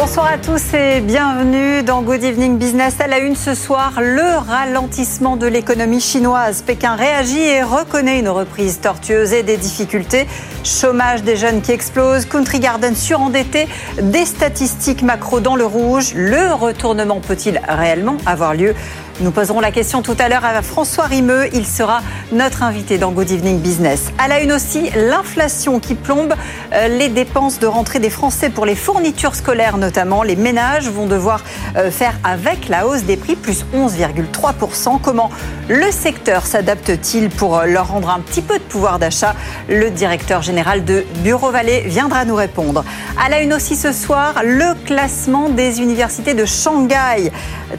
Bonsoir à tous et bienvenue dans Good Evening Business. À la une ce soir, le ralentissement de l'économie chinoise. Pékin réagit et reconnaît une reprise tortueuse et des difficultés. Chômage des jeunes qui explose, Country Garden surendetté, des statistiques macro dans le rouge. Le retournement peut-il réellement avoir lieu nous poserons la question tout à l'heure à François Rimeux. Il sera notre invité dans Good Evening Business. À la une aussi, l'inflation qui plombe euh, les dépenses de rentrée des Français pour les fournitures scolaires notamment. Les ménages vont devoir euh, faire avec la hausse des prix, plus 11,3%. Comment le secteur s'adapte-t-il pour euh, leur rendre un petit peu de pouvoir d'achat? Le directeur général de Bureau Vallée viendra nous répondre. À la une aussi ce soir, le classement des universités de Shanghai.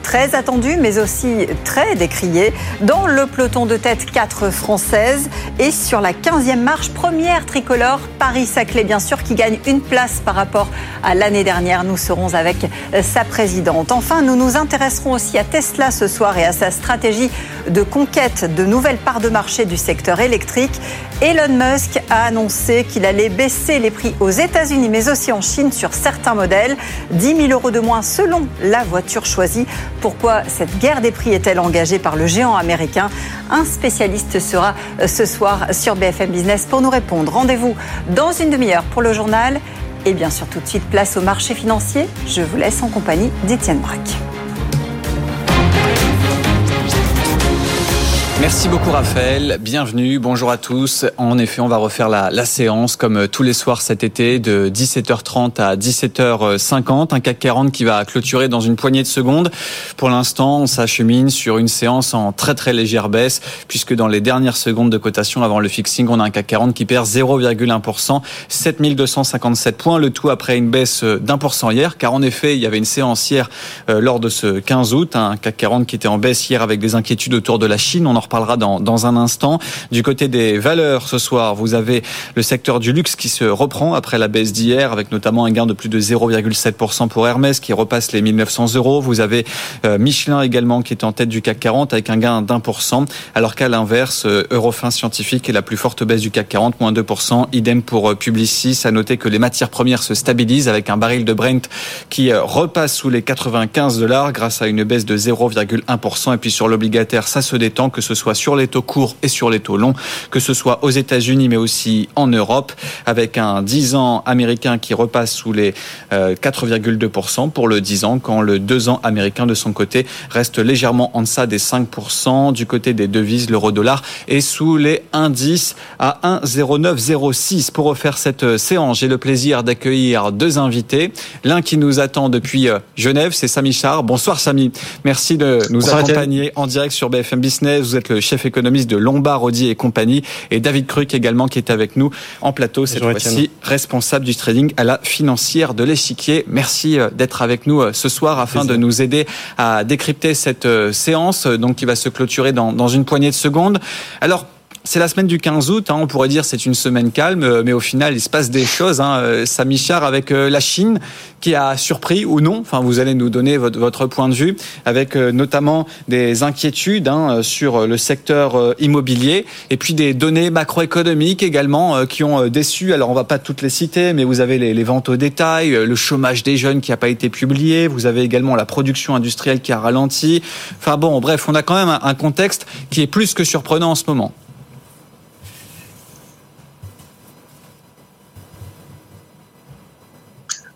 Très attendu, mais aussi très décrié. Dans le peloton de tête, 4 françaises. Et sur la 15e marche, première tricolore, Paris-Saclay, bien sûr, qui gagne une place par rapport à l'année dernière. Nous serons avec sa présidente. Enfin, nous nous intéresserons aussi à Tesla ce soir et à sa stratégie de conquête de nouvelles parts de marché du secteur électrique. Elon Musk a annoncé qu'il allait baisser les prix aux États-Unis, mais aussi en Chine sur certains modèles. 10 000 euros de moins selon la voiture choisie. Pourquoi cette guerre des prix est-elle engagée par le géant américain? Un spécialiste sera euh, ce soir sur BFM Business pour nous répondre. Rendez-vous dans une demi-heure pour le journal. Et bien sûr, tout de suite, place au marché financier. Je vous laisse en compagnie d'Étienne Braque. Merci beaucoup Raphaël, bienvenue, bonjour à tous. En effet, on va refaire la, la, séance comme euh, tous les soirs cet été de 17h30 à 17h50. Un CAC 40 qui va clôturer dans une poignée de secondes. Pour l'instant, on s'achemine sur une séance en très très légère baisse puisque dans les dernières secondes de cotation avant le fixing, on a un CAC 40 qui perd 0,1%, 7257 points, le tout après une baisse d'un pour cent hier car en effet, il y avait une séance hier euh, lors de ce 15 août, un CAC 40 qui était en baisse hier avec des inquiétudes autour de la Chine. Parlera dans, dans un instant. Du côté des valeurs ce soir, vous avez le secteur du luxe qui se reprend après la baisse d'hier, avec notamment un gain de plus de 0,7% pour Hermès qui repasse les 1900 euros. Vous avez euh, Michelin également qui est en tête du CAC 40 avec un gain d'un pour cent, alors qu'à l'inverse, euh, Eurofin Scientifique est la plus forte baisse du CAC 40, moins 2%. Idem pour euh, Publicis. À noter que les matières premières se stabilisent avec un baril de Brent qui repasse sous les 95 dollars grâce à une baisse de 0,1%. Et puis sur l'obligataire, ça se détend, que ce soit sur les taux courts et sur les taux longs, que ce soit aux États-Unis mais aussi en Europe, avec un 10 ans américain qui repasse sous les 4,2% euh, pour le 10 ans, quand le 2 ans américain de son côté reste légèrement en deçà des 5%. Du côté des devises, l'euro-dollar est sous les indices à 1,0906. Pour refaire cette séance, j'ai le plaisir d'accueillir deux invités. L'un qui nous attend depuis euh, Genève, c'est Samy Char. Bonsoir Samy. Merci de nous accompagner en direct sur BFM Business. Vous êtes le chef économiste de Lombard, Audi et compagnie, et David Cruc également qui est avec nous en plateau cette fois-ci, responsable du trading à la financière de l'échiquier. Merci euh, d'être avec nous euh, ce soir afin de nous aider à décrypter cette euh, séance donc qui va se clôturer dans, dans une poignée de secondes. Alors c'est la semaine du 15 août, hein, on pourrait dire c'est une semaine calme, euh, mais au final il se passe des choses. Hein, euh, Samy Char avec euh, la Chine qui a surpris ou non, enfin vous allez nous donner votre, votre point de vue, avec notamment des inquiétudes hein, sur le secteur immobilier et puis des données macroéconomiques également qui ont déçu. Alors on va pas toutes les citer, mais vous avez les, les ventes au détail, le chômage des jeunes qui n'a pas été publié, vous avez également la production industrielle qui a ralenti. Enfin bon, bref, on a quand même un contexte qui est plus que surprenant en ce moment.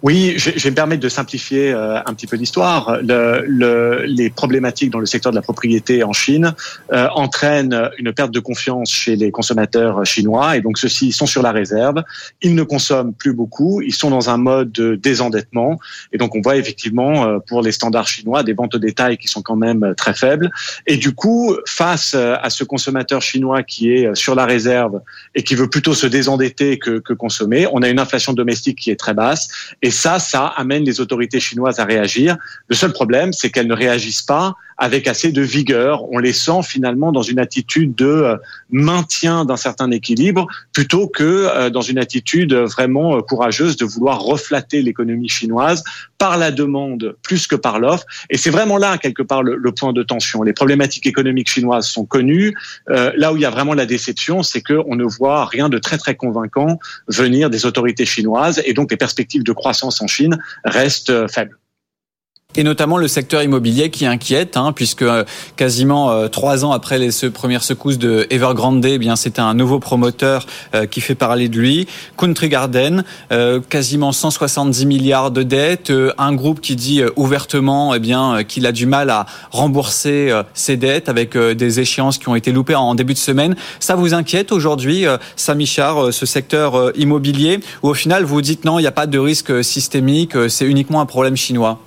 Oui, je, vais me permettre de simplifier euh, un petit peu l'histoire. Le, les problématiques dans le secteur de la propriété en Chine euh, entraînent une perte de confiance chez les consommateurs chinois et donc ceux-ci sont sur la réserve. Ils ne consomment plus beaucoup, ils sont dans un mode de désendettement et donc on voit effectivement euh, pour les standards chinois des ventes au détail qui sont quand même très faibles. Et du coup, face à ce consommateur chinois qui est sur la réserve et qui veut plutôt se désendetter que, que consommer, on a une inflation domestique qui est très basse ça, ça amène les autorités chinoises à réagir. Le seul problème, c'est qu'elles ne réagissent pas avec assez de vigueur. On les sent finalement dans une attitude de euh, maintien d'un certain équilibre plutôt que euh, dans une attitude vraiment courageuse de vouloir reflater l'économie chinoise par la demande plus que par l'offre. Et c'est vraiment là quelque part le, point de tension. Les problématiques économiques chinoises sont connues. là où il y a vraiment la déception, c'est qu'on ne voit rien de très très convaincant venir des autorités chinoises et donc les perspectives de croissance en Chine restent faibles et notamment le secteur immobilier qui inquiète, hein, puisque euh, quasiment euh, trois ans après les premières secousses de Evergrande, eh bien c'est un nouveau promoteur euh, qui fait parler de lui. Country Garden, quasiment 170 milliards de dettes, un groupe qui dit ouvertement eh bien qu'il a du mal à rembourser ses dettes avec des échéances qui ont été loupées en début de semaine. Ça vous inquiète aujourd'hui, Samy Char, ce secteur immobilier, où au final vous dites non, il n'y a pas de risque systémique, c'est uniquement un problème chinois?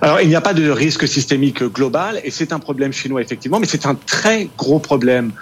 Alors, il n'y a pas de risque systémique global et c'est un problème chinois effectivement, mais c'est un très gros problème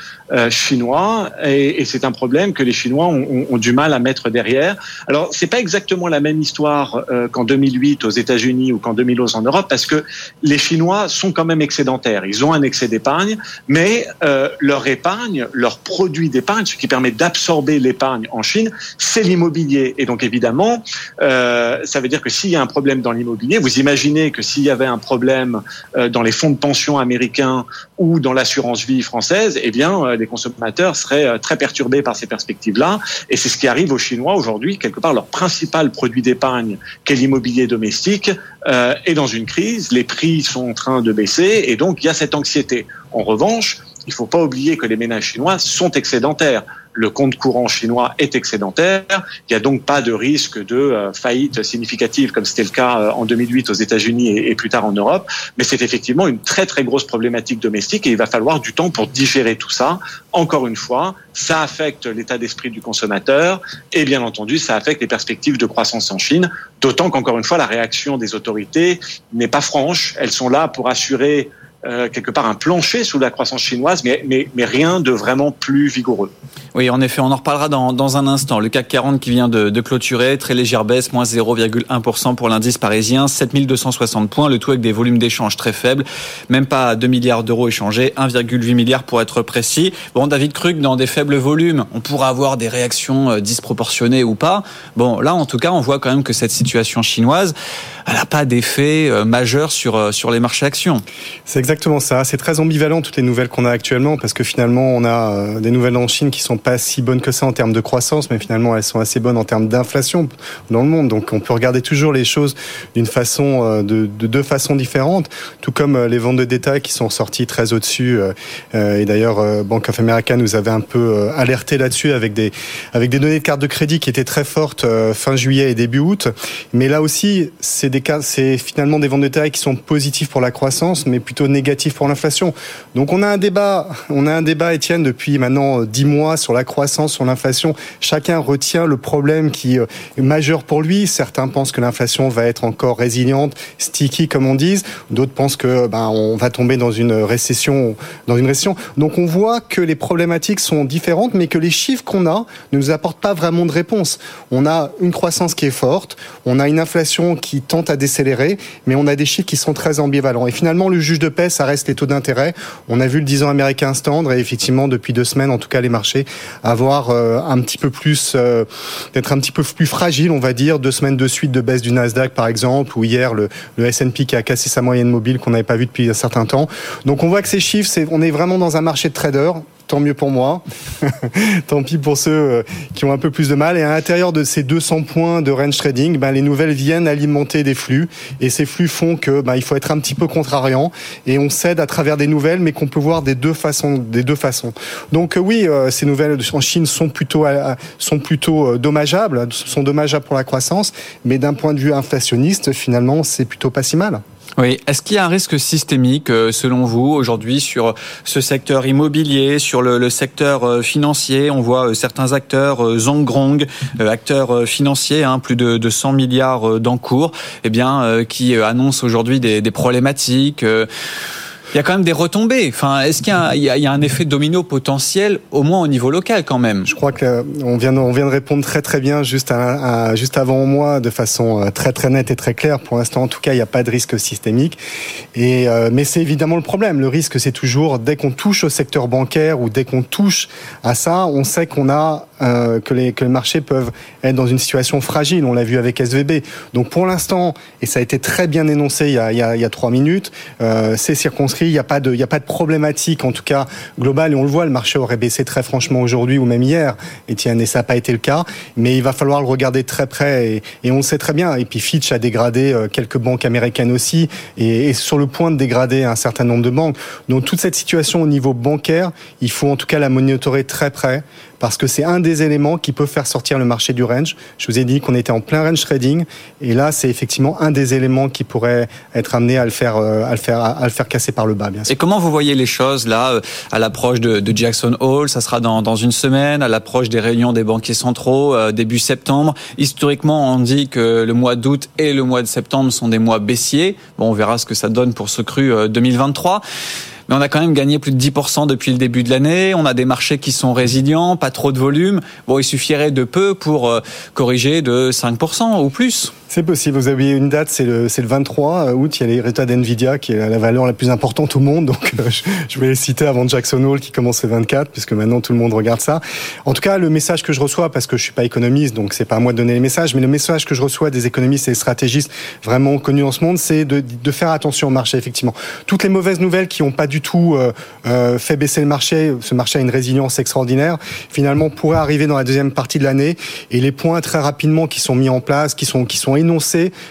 chinois et, et c'est un problème que les Chinois ont, ont, du mal à mettre derrière. Alors, c'est pas exactement la même histoire euh, qu'en 2008 aux États-Unis ou qu'en 2011 en Europe parce que les Chinois sont quand même excédentaires. Ils ont un excès d'épargne, mais euh, leur épargne, leur produit d'épargne, ce qui permet d'absorber l'épargne en Chine, c'est l'immobilier. Et donc, évidemment, euh, ça veut dire que s'il y a un problème dans l'immobilier, vous imaginez que s'il y avait un problème euh, dans les fonds de pension américains ou dans l'assurance vie française, eh bien, euh, les consommateurs seraient euh, très perturbés par ces perspectives-là. Et c'est ce qui arrive aux Chinois aujourd'hui. Quelque part, leur principal produit d'épargne, qu'est l'immobilier domestique, est dans une crise. Les prix sont en train de baisser et donc il y a cette anxiété. En revanche, il ne faut pas oublier que les ménages chinois sont excédentaires le compte courant chinois est excédentaire. Il n'y a donc pas de risque de euh, faillite significative comme c'était le cas euh, en 2008 aux États-Unis et, plus tard en Europe. Mais c'est effectivement une très très grosse problématique domestique et il va falloir du temps pour digérer tout ça. Encore une fois, ça affecte l'état d'esprit du consommateur et bien entendu ça affecte les perspectives de croissance en Chine. D'autant qu'encore une fois la réaction des autorités n'est pas franche. Elles sont là pour assurer euh, quelque part un plancher sous la croissance chinoise, mais, mais, mais rien de vraiment plus vigoureux. Oui, en effet, on en reparlera dans, dans un instant. Le CAC 40 qui vient de, de clôturer, très légère baisse, moins 0,1% pour l'indice parisien, 7260 points, le tout avec des volumes d'échange très faibles, même pas 2 milliards d'euros échangés, 1,8 milliard pour être précis. Bon, David Krug, dans des faibles volumes, on pourra avoir des réactions euh, disproportionnées ou pas. Bon, là, en tout cas, on voit quand même que cette situation chinoise, elle n'a pas d'effet euh, majeur sur, sur les marchés actions. C'est exactement ça. C'est très ambivalent toutes les nouvelles qu'on a actuellement parce que finalement on a euh, des nouvelles en Chine qui sont pas si bonnes que ça en termes de croissance, mais finalement elles sont assez bonnes en termes d'inflation dans le monde. Donc on peut regarder toujours les choses d'une façon, euh, de, de, deux façons différentes. Tout comme euh, les ventes de détail qui sont sorties très au-dessus. Et d'ailleurs Bank of America nous avait un peu alerté là-dessus avec des avec des données de cartes de crédit qui étaient très fortes fin juillet et début août. Mais là aussi c'est des c'est finalement des ventes de détail qui sont positifs pour la croissance, mais plutôt négatives négatif pour l'inflation. Donc on a un débat, on a un débat, Étienne, depuis maintenant dix mois sur la croissance, sur l'inflation. Chacun retient le problème qui est majeur pour lui. Certains pensent que l'inflation va être encore résiliente, sticky comme on dit. D'autres pensent que ben on va tomber dans une récession, dans une récession. Donc on voit que les problématiques sont différentes, mais que les chiffres qu'on a ne nous apportent pas vraiment de réponse. On a une croissance qui est forte, on a une inflation qui tente à décélérer, mais on a des chiffres qui sont très ambivalents. Et finalement, le juge de paix ça reste les taux d'intérêt. On a vu le 10 ans américain se tendre et effectivement, depuis deux semaines, en tout cas, les marchés avoir euh, un petit peu plus, euh, d'être un petit peu plus fragile, on va dire. Deux semaines de suite de baisse du Nasdaq, par exemple, ou hier, le, S&P qui a cassé sa moyenne mobile qu'on n'avait pas vu depuis un certain temps. Donc, on voit que ces chiffres, on est vraiment dans un marché de traders tant mieux pour moi. tant pis pour ceux euh, qui ont un peu plus de mal. Et à l'intérieur de ces 200 points de range trading, ben, les nouvelles viennent alimenter des flux. Et ces flux font que ben, il faut être un petit peu contrariant. Et on cède à travers des nouvelles, mais qu'on peut voir des deux façons. Des deux façons. Donc euh, oui, euh, ces nouvelles en Chine sont plutôt, sont plutôt dommageables, sont dommageables pour la croissance. Mais d'un point de vue inflationniste, finalement, c'est plutôt pas si mal. Oui. Est-ce qu'il y a un risque systémique, euh, selon vous, aujourd'hui, sur ce secteur immobilier, sur le, secteur euh, financier? On voit euh, certains acteurs, Zongrong, acteurs financiers, hein, plus de, 100 milliards d'encours, eh bien, qui annoncent aujourd'hui des problématiques. Il y a quand même des retombées. Enfin, est-ce qu'il y, a un effet domino potentiel, au moins au niveau local quand même? Je crois qu'on vient, de répondre très très bien juste, juste avant moi, de façon euh, très très nette et très claire. Pour l'instant, en tout cas, il n'y a pas de risque systémique. Euh, mais c'est évidemment le problème. Le risque, c'est toujours dès qu'on touche au secteur bancaire ou dès qu'on touche à ça, on sait qu'on a euh, que, les, que les marchés peuvent être dans une situation fragile. On l'a vu avec SVB. Donc pour l'instant, et ça a été très bien énoncé il y a, trois minutes, c'est circonscrit. Il n'y a pas de, il a pas de problématique en tout cas globale. Et on le voit, le marché aurait baissé très franchement aujourd'hui ou même hier, Etienne, et ça n'a pas été le cas. Mais il va falloir le regarder très près et, on le sait très bien. Et puis Fitch a dégradé euh, quelques banques américaines aussi et, et sur le point de dégrader un certain nombre de banques. Donc toute cette situation au niveau bancaire, il faut en tout cas la monitorer très près parce que c'est un des éléments qui peut faire sortir le marché du range. Je vous ai dit qu'on était en plein range trading et là c'est effectivement un des éléments qui pourrait être amené à le faire à le faire à le faire casser par le bas bien sûr. Et comment vous voyez les choses là à l'approche de, de, Jackson Hole, ça sera dans, dans une semaine, à l'approche des réunions des banquiers centraux euh, début septembre. Historiquement, on dit que le mois d'août et le mois de septembre sont des mois baissiers. Bon, on verra ce que ça donne pour ce cru 2023 mais on a quand même gagné plus de 10% depuis le début de l'année. On a des marchés qui sont résilients, pas trop de volume. Bon, il suffirait de peu pour corriger de 5% ou plus. C'est possible. Vous avez une date, c'est le, le 23 août. Il y a les résultats d'NVIDIA qui est la valeur la plus importante au monde. Donc, euh, je, je vais les citer avant Jackson Hole qui commence le 24, puisque maintenant tout le monde regarde ça. En tout cas, le message que je reçois, parce que je suis pas économiste, donc c'est pas à moi de donner les messages, mais le message que je reçois des économistes et des stratégistes vraiment connus en ce monde, c'est de, de faire attention au marché, effectivement. Toutes les mauvaises nouvelles qui n'ont pas du tout euh, euh, fait baisser le marché, ce marché a une résilience extraordinaire, finalement pourraient arriver dans la deuxième partie de l'année. Et les points très rapidement qui sont mis en place, qui sont, qui sont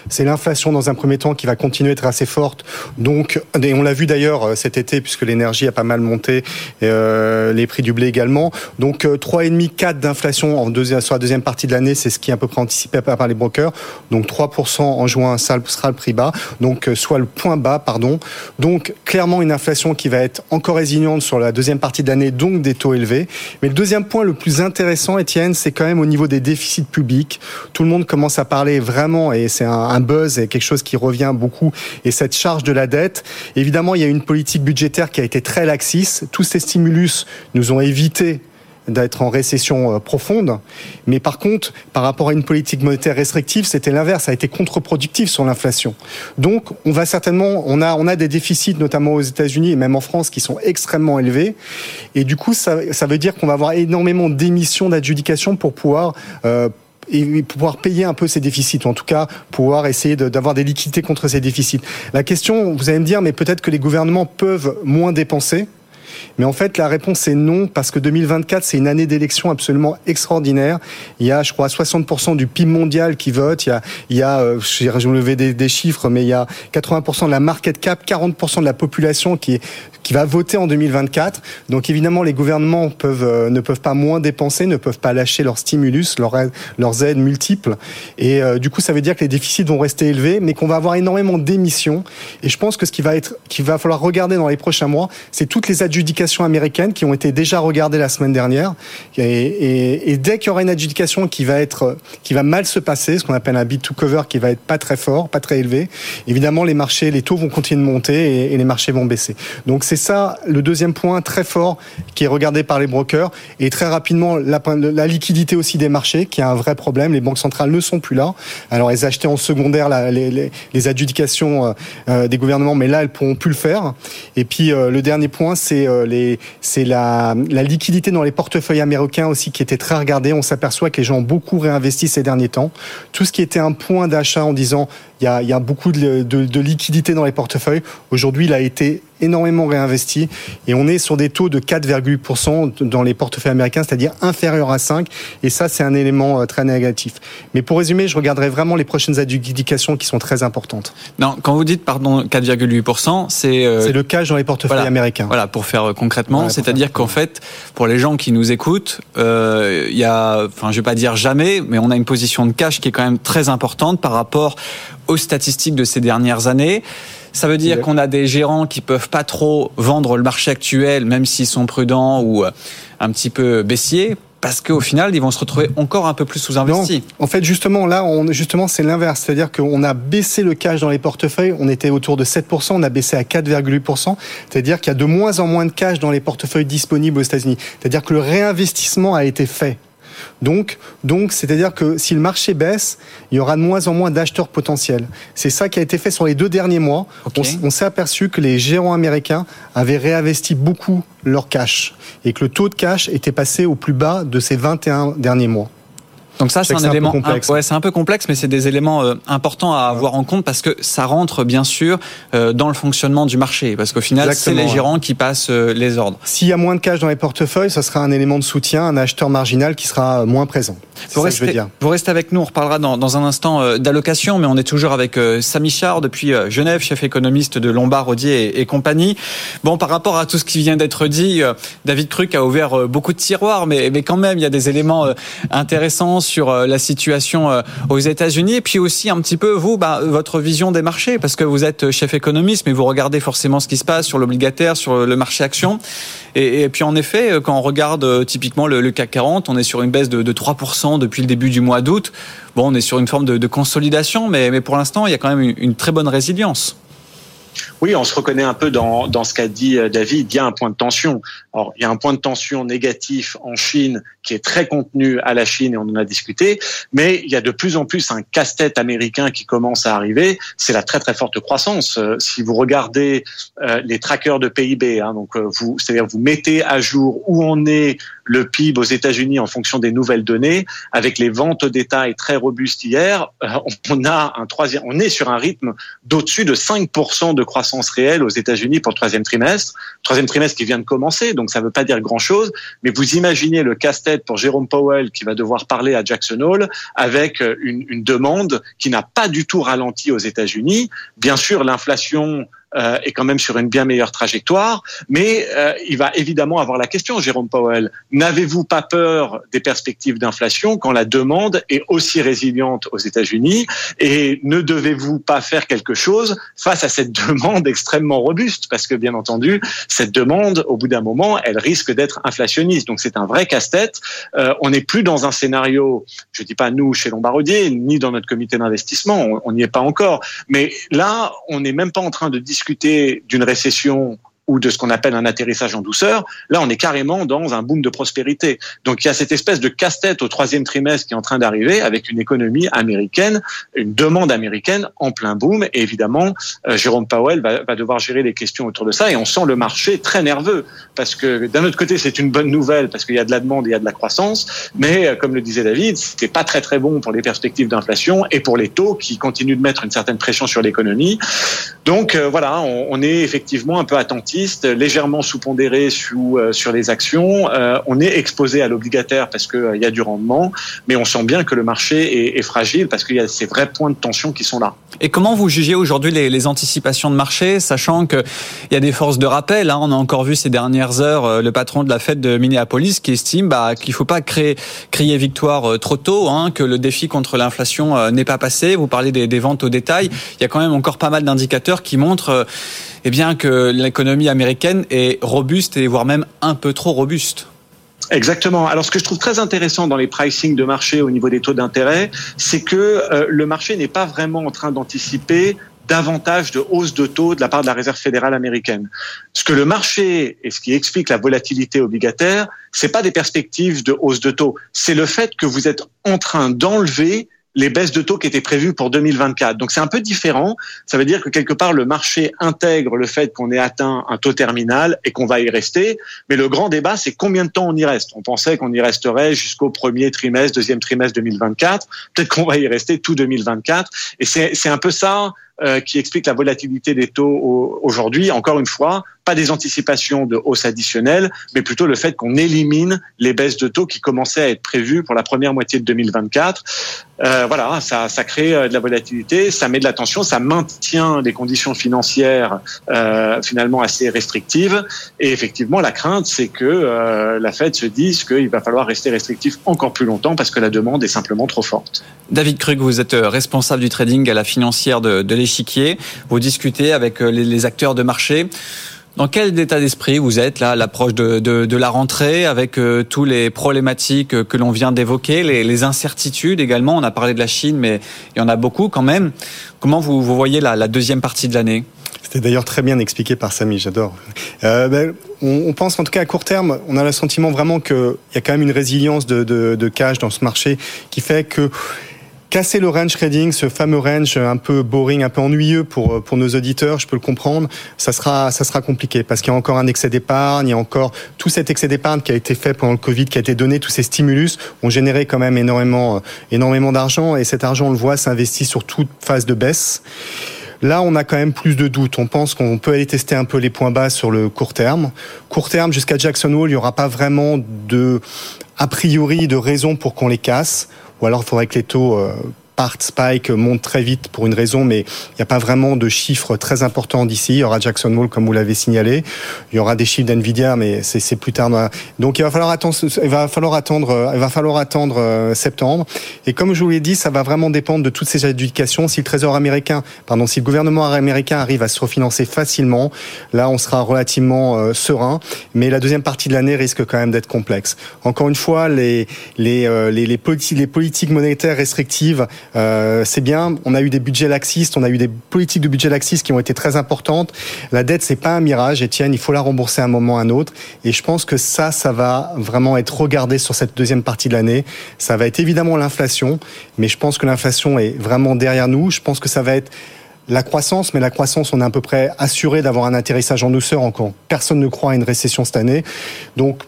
c'est l'inflation dans un premier temps qui va continuer à être assez forte. Donc, on l'a vu d'ailleurs cet été puisque l'énergie a pas mal monté, euh, les prix du blé également. Donc 3,5 4 d'inflation en deuxième, sur la deuxième partie de l'année, c'est ce qui est à peu près anticipé par les brokers. Donc 3% en juin, ça sera le prix bas. Donc soit le point bas, pardon. Donc clairement une inflation qui va être encore résiliente sur la deuxième partie de l'année, donc des taux élevés. Mais le deuxième point le plus intéressant, Étienne, c'est quand même au niveau des déficits publics. Tout le monde commence à parler vraiment, et c'est un, buzz et quelque chose qui revient beaucoup, et cette charge de la dette. Évidemment, il y a une politique budgétaire qui a été très laxiste. Tous ces stimulus nous ont évité d'être en récession profonde. Mais par contre, par rapport à une politique monétaire restrictive, c'était l'inverse, ça a été contre-productif sur l'inflation. Donc, on va certainement, on a, on a des déficits, notamment aux États-Unis et même en France, qui sont extrêmement élevés. Et du coup, ça, ça veut dire qu'on va avoir énormément d'émissions d'adjudication pour pouvoir euh, et pouvoir payer un peu ces déficits, ou en tout cas pouvoir essayer d'avoir des liquidités contre ces déficits. La question, vous allez me dire, mais peut-être que les gouvernements peuvent moins dépenser. Mais en fait, la réponse est non, parce que 2024, c'est une année d'élection absolument extraordinaire. Il y a, je crois, 60% du PIB mondial qui vote. Il y a, il y a j'ai relevé des, des chiffres, mais il y a 80% de la market cap, 40% de la population qui qui va voter en 2024. Donc évidemment, les gouvernements peuvent, euh, ne peuvent pas moins dépenser, ne peuvent pas lâcher leurs stimulus, leurs aides, leurs aides multiples. Et euh, du coup, ça veut dire que les déficits vont rester élevés, mais qu'on va avoir énormément d'émissions. Et je pense que ce qui va être, qu'il va falloir regarder dans les prochains mois, c'est toutes les adjudications américaines qui ont été déjà regardées la semaine dernière. Et, et, et dès qu'il y aura une adjudication qui va être, qui va mal se passer, ce qu'on appelle un bid to cover, qui va être pas très fort, pas très élevé, évidemment, les marchés, les taux vont continuer de monter et, et les marchés vont baisser. Donc c'est ça le deuxième point très fort qui est regardé par les brokers. Et très rapidement, la, la, liquidité aussi des marchés, qui est un vrai problème. Les banques centrales ne sont plus là. Alors elles achetaient en secondaire la, les, les, les, adjudications euh, des gouvernements, mais là elles pourront plus le faire. Et puis euh, le dernier point, c'est euh, la, la liquidité dans les portefeuilles américains aussi qui était très regardée. On s'aperçoit que les gens ont beaucoup réinvesti ces derniers temps. Tout ce qui était un point d'achat en disant il y a, il y a beaucoup de, de, de liquidité dans les portefeuilles. Aujourd'hui, il a été énormément réinvesti et on est sur des taux de 4,8% dans les portefeuilles américains, c'est-à-dire inférieur à 5 et ça c'est un élément très négatif. Mais pour résumer, je regarderai vraiment les prochaines adjudications qui sont très importantes. Non, quand vous dites pardon 4,8%, c'est euh... c'est le cash dans les portefeuilles voilà, américains. Voilà, pour faire concrètement, voilà, c'est-à-dire qu'en fait, pour les gens qui nous écoutent, euh, il y a enfin je vais pas dire jamais, mais on a une position de cash qui est quand même très importante par rapport aux statistiques de ces dernières années. Ça veut dire qu'on a des gérants qui peuvent pas trop vendre le marché actuel, même s'ils sont prudents ou un petit peu baissiers. parce qu'au final, ils vont se retrouver encore un peu plus sous-investis. En fait, justement, là, on, justement, c'est l'inverse. C'est-à-dire qu'on a baissé le cash dans les portefeuilles. On était autour de 7%, on a baissé à 4,8%. C'est-à-dire qu'il y a de moins en moins de cash dans les portefeuilles disponibles aux États-Unis. C'est-à-dire que le réinvestissement a été fait. Donc, donc, c'est-à-dire que si le marché baisse, il y aura de moins en moins d'acheteurs potentiels. C'est ça qui a été fait sur les deux derniers mois. On, s'est aperçu que les gérants américains avaient réinvesti beaucoup leur cash et que le taux de cash était passé au plus bas de ces 21 derniers mois. Donc ça, c'est un élément complexe. ouais, c'est un peu complexe, mais c'est des éléments euh, importants à avoir en compte parce que ça rentre bien sûr euh, dans le fonctionnement du marché, parce qu'au final, c'est les gérants qui passent euh, les ordres. S'il y a moins de cash dans les portefeuilles, ça sera un élément de soutien, un acheteur marginal qui sera moins présent. Vous restez, vous restez avec nous, on reparlera dans, dans un instant d'allocation, mais on est toujours avec Samy Char depuis Genève, chef économiste de Lombard, Odier et, compagnie. Bon, par rapport à tout ce qui vient d'être dit, David Cruc a ouvert beaucoup de tiroirs, mais, mais quand même, il y a des éléments intéressants sur euh, la situation euh, aux États-Unis et puis aussi un petit peu vous, bah, votre vision des marchés parce que vous êtes chef économiste, mais vous regardez forcément ce qui se passe sur l'obligataire, sur le marché action. Et, puis en effet, euh, quand on regarde typiquement le, CAC 40, on est sur une baisse de, 3% depuis le début du mois d'août. Bon, on est sur une forme de, consolidation, mais pour l'instant, il y a quand même une très bonne résilience. Oui, on se reconnaît un peu dans, dans ce qu'a dit euh, David. Il y a un point de tension. Alors, il y a un point de tension négatif en Chine qui est très contenu à la Chine et on en a discuté. Mais il y a de plus en plus un casse-tête américain qui commence à arriver. C'est la très très forte croissance. Euh, si vous regardez euh, les trackers de PIB, hein, donc vous, c'est-à-dire vous mettez à jour où on est le PIB aux États-Unis en fonction des nouvelles données, avec les ventes au détail très robustes hier, euh, on a un troisième, on est sur un rythme d'au-dessus de 5% de croissance réelle aux États-Unis pour le troisième trimestre. Troisième trimestre qui vient de commencer, donc ça ne veut pas dire grand-chose. Mais vous imaginez le casse-tête pour Jérôme Powell qui va devoir parler à Jackson Hole avec euh, une, une demande qui n'a pas du tout ralenti aux États-Unis. Bien sûr, l'inflation euh, est quand même sur une bien meilleure trajectoire. Mais euh, il va évidemment avoir la question, Jérôme Powell. N'avez-vous pas peur des perspectives d'inflation quand la demande est aussi résiliente aux États-Unis Et ne devez-vous pas faire quelque chose face à cette demande extrêmement robuste? Parce que bien entendu, cette demande, au bout d'un moment, elle risque d'être inflationniste. Donc c'est un vrai casse-tête. Euh, on n'est plus dans un scénario, je dis pas nous chez Lombardier, ni dans notre comité d'investissement, on n'y est pas encore. Mais là, on n'est même pas en train de discuter discuter d'une récession ou de ce qu'on appelle un atterrissage en douceur, là on est carrément dans un boom de prospérité. Donc il y a cette espèce de casse-tête au troisième trimestre qui est en train d'arriver avec une économie américaine, une demande américaine en plein boom. Et évidemment, euh, Jérôme Powell va, va, devoir gérer les questions autour de ça. Et on sent le marché très nerveux parce que d'un autre côté c'est une bonne nouvelle parce qu'il y a de la demande et il y a de la croissance, mais euh, comme le disait David, c'est pas très très bon pour les perspectives d'inflation et pour les taux qui continuent de mettre une certaine pression sur l'économie. Donc euh, voilà, on est effectivement un peu attentif légèrement sous-pondéré sur, euh, sur les actions. Euh, on est exposé à l'obligataire parce qu'il euh, y a du rendement, mais on sent bien que le marché est, fragile parce qu'il y a ces vrais points de tension qui sont là. Et comment vous jugez aujourd'hui les, anticipations de marché, sachant qu'il y a des forces de rappel hein. On a encore vu ces dernières heures le patron de la fête de Minneapolis qui estime bah, qu'il ne faut pas crier victoire trop tôt, hein, que le défi contre l'inflation n'est pas passé. Vous parlez des, ventes au détail. Il y a quand même encore pas mal d'indicateurs qui montrent eh bien, que l'économie américaine est robuste et voire même un peu trop robuste. Exactement. Alors ce que je trouve très intéressant dans les pricing de marché au niveau des taux d'intérêt, c'est que euh, le marché n'est pas vraiment en train d'anticiper davantage de hausse de taux de la part de la Réserve fédérale américaine. Ce que le marché et ce qui explique la volatilité obligataire, c'est pas des perspectives de hausse de taux, c'est le fait que vous êtes en train d'enlever les baisses de taux qui étaient prévues pour 2024. Donc c'est un peu différent. Ça veut dire que quelque part le marché intègre le fait qu'on ait atteint un taux terminal et qu'on va y rester. Mais le grand débat, c'est combien de temps on y reste? On pensait qu'on y resterait jusqu'au premier trimestre, deuxième trimestre 2024. Peut-être qu'on va y rester tout 2024. Et c'est un peu ça euh, qui explique la volatilité des taux aujourd'hui. Encore une fois, pas des anticipations de hausse additionnelle, mais plutôt le fait qu'on élimine les baisses de taux qui commençaient à être prévues pour la première moitié de 2024. Euh, voilà, ça, crée euh, de la volatilité, ça met de la tension, ça maintient des conditions financières finalement assez restrictives. Et effectivement, la crainte, c'est que la Fed se dise qu'il va falloir rester restrictif encore plus longtemps parce que la demande est simplement trop forte. David Krug, vous êtes responsable du trading à la financière de, de Vous discutez avec les, les acteurs de marché. Dans quel état d'esprit vous êtes là, l'approche de, la rentrée, avec euh, tous les problématiques que l'on vient d'évoquer, les, incertitudes également? On a parlé de la Chine, mais il y en a beaucoup quand même. Comment vous, voyez la, deuxième partie de l'année? C'était d'ailleurs très bien expliqué par Samy, j'adore. Euh, ben, on, on, pense en tout cas à court terme, on a le sentiment vraiment qu'il y a quand même une résilience de, de, de cash dans ce marché qui fait que casser le range trading, ce fameux range un peu boring, un peu ennuyeux pour pour nos auditeurs, je peux le comprendre, ça sera ça sera compliqué parce qu'il y a encore un excès d'épargne, il y a encore tout cet excès d'épargne qui a été fait pendant le Covid, qui a été donné, tous ces stimulus ont généré quand même énormément énormément d'argent et cet argent on le voit s'investit sur toute phase de baisse. Là, on a quand même plus de doutes. On pense qu'on peut aller tester un peu les points bas sur le court terme. Court terme, jusqu'à Jackson Hole, il n'y aura pas vraiment de, a priori, de raison pour qu'on les casse. Ou alors, il faudrait que les taux euh, partent, spike, montent très vite pour une raison, mais il n'y a pas vraiment de chiffres très importants d'ici. Il y aura Jackson Hole, comme vous l'avez signalé. Il y aura des chiffres d'Nvidia, mais c'est plus tard. Donc, il va falloir attendre, il va falloir attendre, il va falloir attendre euh, septembre. Et comme je vous l'ai dit, ça va vraiment dépendre de toutes ces adjudications. Si le Trésor américain, pardon, si le gouvernement américain arrive à se refinancer facilement, là, on sera relativement euh, serein. Mais la deuxième partie de l'année risque quand même d'être complexe. Encore une fois, les les euh, les, les, politi les politiques monétaires restrictives euh, c'est bien. On a eu des budgets laxistes, on a eu des politiques de budget laxistes qui ont été très importantes. La dette, c'est pas un mirage, Etienne. Il faut la rembourser à un moment ou à un autre. Et je pense que ça, ça va vraiment être regardé sur cette deuxième partie de l'année. Ça va être évidemment l'inflation, mais je pense que l'inflation est vraiment derrière nous. Je pense que ça va être la croissance, mais la croissance, on est à peu près assuré d'avoir un atterrissage en douceur encore. Personne ne croit à une récession cette année. Donc,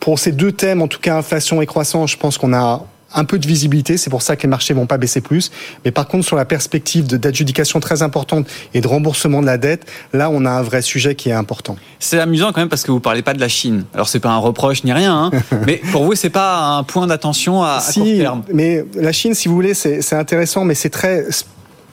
pour ces deux thèmes, en tout cas inflation et croissance, je pense qu'on a un peu de visibilité. C'est pour ça que les marchés vont pas baisser plus. Mais par contre, sur la perspective d'adjudication très importante et de remboursement de la dette, là, on a un vrai sujet qui est important. C'est amusant quand même parce que vous parlez pas de la Chine. Alors c'est pas un reproche ni rien, hein, mais pour vous, c'est pas un point d'attention à, si, à court terme. Mais la Chine, si vous voulez, c'est intéressant, mais c'est très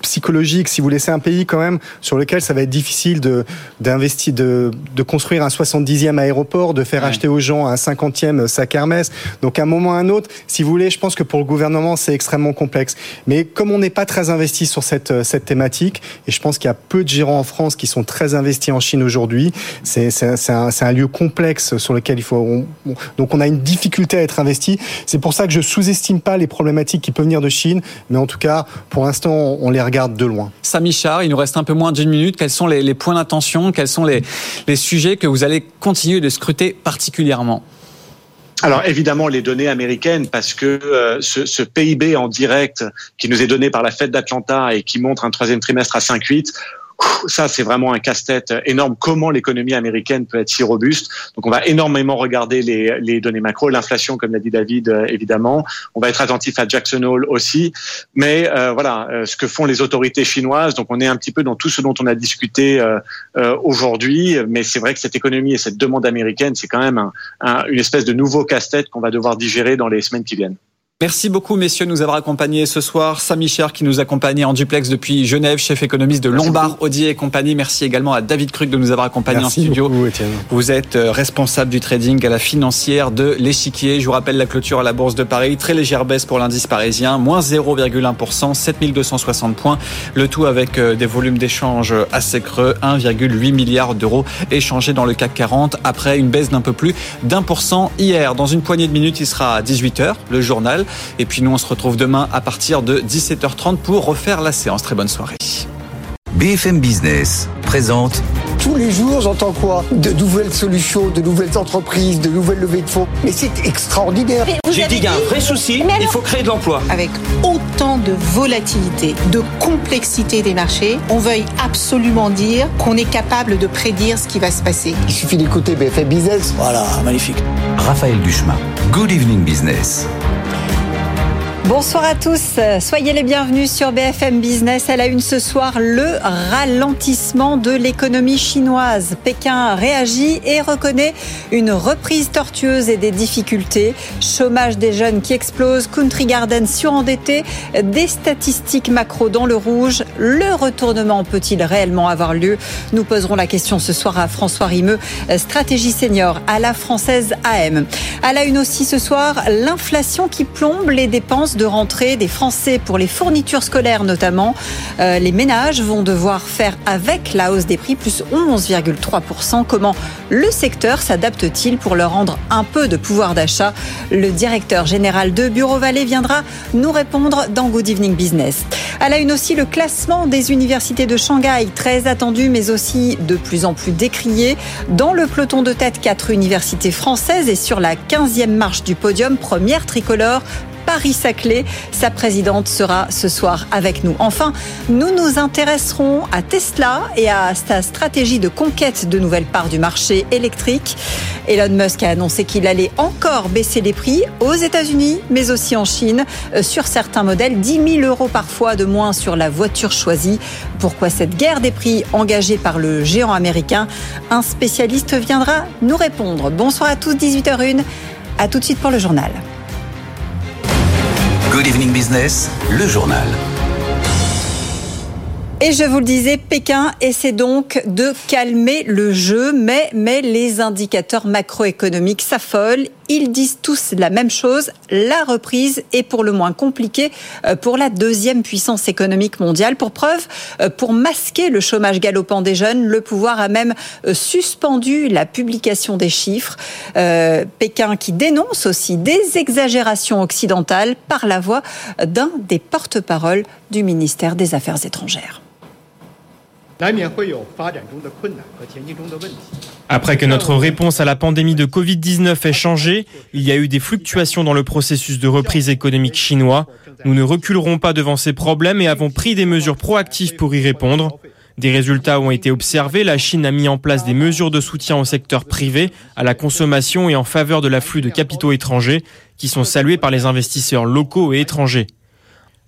psychologique si vous laissez un pays quand même sur lequel ça va être difficile de d'investir de, de construire un 70e aéroport de faire ouais. acheter aux gens un 50e sac Hermès. Donc à un moment ou à un autre si vous voulez je pense que pour le gouvernement c'est extrêmement complexe. Mais comme on n'est pas très investi sur cette cette thématique et je pense qu'il y a peu de gérants en France qui sont très investis en Chine aujourd'hui c'est c'est un, un lieu complexe sur lequel il faut on, donc on a une difficulté à être investi. C'est pour ça que je sous-estime pas les problématiques qui peuvent venir de Chine mais en tout cas pour l'instant on les regarde de loin. Samy Char, il nous reste un peu moins d'une minute. Quels sont les, les points d'attention Quels sont les, les sujets que vous allez continuer de scruter particulièrement? Alors évidemment les données américaines parce que euh, ce, ce, PIB en direct qui nous est donné par la Fed d'Atlanta et qui montre un troisième trimestre à 5,8 ça, c'est vraiment un casse-tête énorme. Comment l'économie américaine peut être si robuste? Donc, on va énormément regarder les, données macro, l'inflation, comme l'a dit David, euh, évidemment. On va être attentif à Jackson Hole aussi. Mais euh, voilà, euh, ce que font les autorités chinoises. Donc, on est un petit peu dans tout ce dont on a discuté euh, euh aujourd'hui. Mais c'est vrai que cette économie et cette demande américaine, c'est quand même un, un, une espèce de nouveau casse-tête qu'on va devoir digérer dans les semaines qui viennent. Merci beaucoup, messieurs, de nous avoir accompagnés ce soir. Samy Cher qui nous accompagne en duplex depuis Genève, chef économiste de Lombard, Audier et compagnie. Merci également à David Cruc de nous avoir accompagnés en studio. Beaucoup, Vous êtes euh, responsable du trading à la financière de l'échiquier. Je vous rappelle la clôture à la Bourse de Paris. Très légère baisse pour l'indice parisien, moins 0,1%, 7260 points. Le tout avec euh, des volumes d'échange assez creux, 1,8 milliard d'euros échangés dans le CAC 40 après une baisse d'un peu plus d'un pour cent hier. Dans une poignée de minutes, il sera à 18h, le journal. Et puis nous, on se retrouve demain à partir de 17h30 pour refaire la séance. Très bonne soirée. BFM Business présente. Tous les jours, j'entends quoi? De nouvelles solutions, de nouvelles entreprises, de nouvelles levées de fonds. Mais c'est extraordinaire. J'ai dit qu'il y a un vrai souci, il faut créer de l'emploi. Avec autant de volatilité, de complexité des marchés, on veuille absolument dire qu'on est capable de prédire ce qui va se passer. Il suffit d'écouter BFM Business. Voilà, magnifique. Raphaël Duchemin. Good evening business. Bonsoir à tous, soyez les bienvenus sur BFM Business. À la une ce soir, le ralentissement de l'économie chinoise. Pékin réagit et reconnaît une reprise tortueuse et des difficultés. Chômage des jeunes qui explose, Country Garden surendetté, des statistiques macro dans le rouge. Le retournement peut-il réellement avoir lieu? Nous poserons la question ce soir à François Rimeux, stratégie senior à la française AM. À la une aussi ce soir, l'inflation qui plombe les dépenses de de rentrée des Français pour les fournitures scolaires notamment. Euh, les ménages vont devoir faire avec la hausse des prix, plus 11,3%. Comment le secteur s'adapte-t-il pour leur rendre un peu de pouvoir d'achat? Le directeur général de Bureau Vallée viendra nous répondre dans Good Evening Business. À la une aussi, le classement des universités de Shanghai, très attendu mais aussi de plus en plus décrié. Dans le peloton de tête, quatre universités françaises et sur la 15e marche du podium, première tricolore Paris-Saclay. Sa présidente sera ce soir avec nous. Enfin, nous nous intéresserons à Tesla et à sa stratégie de conquête de nouvelles parts du marché électrique. Elon Musk a annoncé qu'il allait encore baisser les prix aux États-Unis, mais aussi en Chine, euh, sur certains modèles, 10 000 euros parfois de moins sur la voiture choisie. Pourquoi cette guerre des prix engagée par le géant américain? Un spécialiste viendra nous répondre. Bonsoir à tous, 18h01. À tout de suite pour le journal. Good Evening Business, le journal. Et je vous le disais, Pékin essaie donc de calmer le jeu, mais, mais les indicateurs macroéconomiques s'affolent. Ils disent tous la même chose. La reprise est pour le moins compliquée euh, pour la deuxième puissance économique mondiale. Pour preuve, euh, pour masquer le chômage galopant des jeunes, le pouvoir a même euh, suspendu la publication des chiffres. Pékin qui dénonce aussi des exagérations occidentales par la voix d'un des porte-paroles du ministère des Affaires étrangères. Après que notre réponse à la pandémie de Covid-19 ait changé, il y a eu des fluctuations dans le processus de reprise économique chinois. Nous ne reculerons pas devant ces problèmes et avons pris des mesures proactives pour y répondre. Des résultats ont été observés. La Chine a mis en place des mesures de soutien au secteur privé, à la consommation et en faveur de l'afflux de capitaux étrangers, qui sont salués par les investisseurs locaux et étrangers.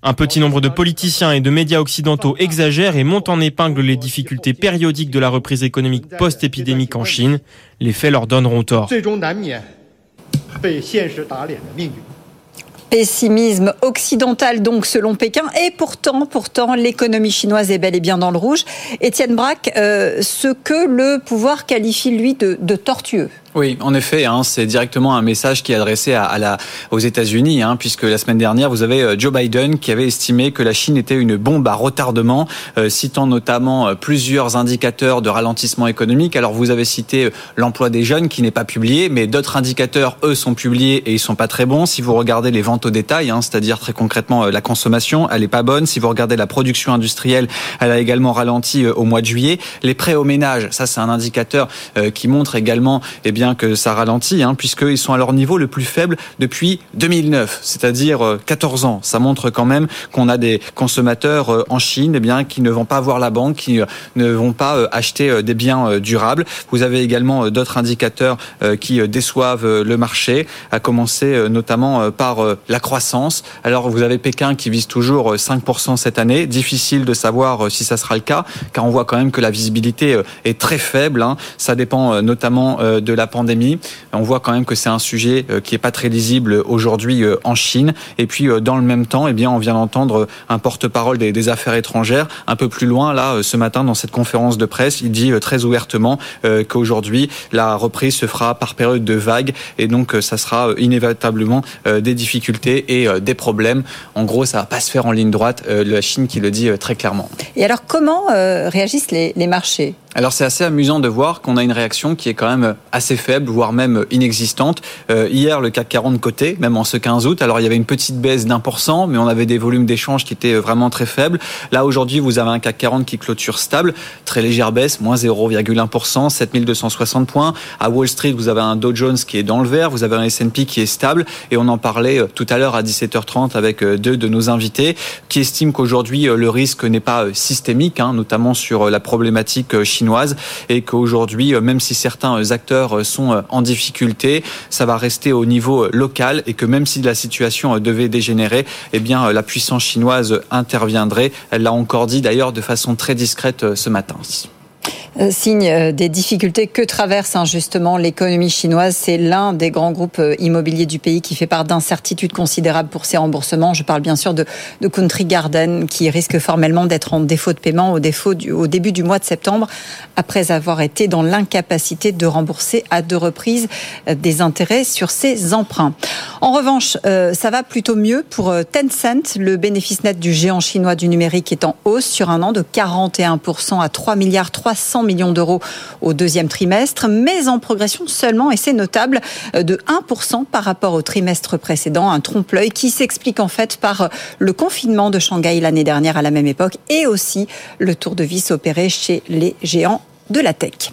Un petit nombre de politiciens et de médias occidentaux exagèrent et montent en épingle les difficultés périodiques de la reprise économique post-épidémique en Chine. Les faits leur donneront tort. Pessimisme occidental donc selon Pékin et pourtant, pourtant l'économie chinoise est bel et bien dans le rouge. Étienne Braque, euh, ce que le pouvoir qualifie lui de, de tortueux. Oui, en effet, hein, c'est directement un message qui est adressé à, la, aux États-Unis, hein, puisque la semaine dernière, vous avez euh, Joe Biden qui avait estimé que la Chine était une bombe à retardement, euh, citant notamment euh, plusieurs indicateurs de ralentissement économique. Alors, vous avez cité l'emploi des jeunes qui n'est pas publié, mais d'autres indicateurs, eux, sont publiés et ils sont pas très bons. Si vous regardez les ventes au détail, hein, c'est-à-dire très concrètement la consommation, elle est pas bonne. Si vous regardez la production industrielle, elle a également ralenti au mois de juillet. Les prêts au ménage, ça c'est un indicateur qui montre également, eh bien que ça ralentit, hein, puisqu'ils sont à leur niveau le plus faible depuis 2009, c'est-à-dire 14 euh, ans. Ça montre quand même qu'on a des consommateurs euh, en Chine eh bien, qui ne vont pas voir la banque, qui euh, ne vont pas acheter des biens durables. Vous avez également d'autres indicateurs qui déçoivent le marché, à commencer notamment par la croissance. Alors vous avez Pékin qui vise toujours 5% cette année. Difficile de savoir si ça sera le cas, car on voit quand même que la visibilité est très faible. Hein. Ça dépend notamment de la pandémie. On voit quand même que c'est un sujet euh, qui est pas très lisible aujourd'hui euh, en Chine. Et puis euh, dans le même temps, eh bien, on vient d'entendre un porte-parole des, affaires étrangères un peu plus loin là ce matin dans cette conférence de presse. Il dit très ouvertement qu'aujourd'hui la reprise se fera par période de vagues et donc ça sera inévitablement des difficultés et des problèmes. En gros, ça va pas se faire en ligne droite. La Chine qui le dit très clairement. Et alors comment réagissent les marchés? Alors c'est assez amusant de voir qu'on a une réaction qui est quand même assez faible, voire même inexistante. Euh, hier, le CAC 40 côté, même en ce 15 août, alors il y avait une petite baisse d'un pour cent, mais on avait des volumes d'échanges qui étaient vraiment très faibles. Là aujourd'hui, vous avez un CAC 40 qui clôture stable, très légère baisse, moins 0,1%, 7260 points. À Wall Street, vous avez un Dow Jones qui est dans le vert, vous avez un S&P qui est stable, et on en parlait euh, tout à l'heure à 17h30 avec euh, deux de nos invités qui estiment qu'aujourd'hui le risque n'est pas systémique, hein, notamment sur la problématique chinoise et qu'aujourd'hui, euh, même si certains euh, acteurs euh, sont en difficulté, ça va rester au niveau local et que même si la situation devait dégénérer, eh bien, la puissance chinoise interviendrait. Elle l'a encore dit d'ailleurs de façon très discrète ce matin. Euh, signe euh, des difficultés que traverse hein, justement l'économie chinoise. C'est l'un des grands groupes euh, immobiliers du pays qui fait part d'incertitudes considérables pour ses remboursements. Je parle bien sûr de, Country Garden qui risque formellement d'être en défaut de paiement au début du mois de septembre après avoir été dans l'incapacité de rembourser à deux reprises des intérêts sur ses emprunts. En revanche, ça va plutôt mieux pour Tencent. Le bénéfice net du géant chinois du numérique est en hausse sur un an de 41% à 3 milliards 300 millions d'euros au deuxième trimestre, mais en progression seulement, et c'est notable, de 1% par rapport au trimestre précédent, un trompe-l'œil qui s'explique en fait par le confinement de Shanghai l'année dernière à la même époque et aussi le tour de vis opéré chez les géants de la tech.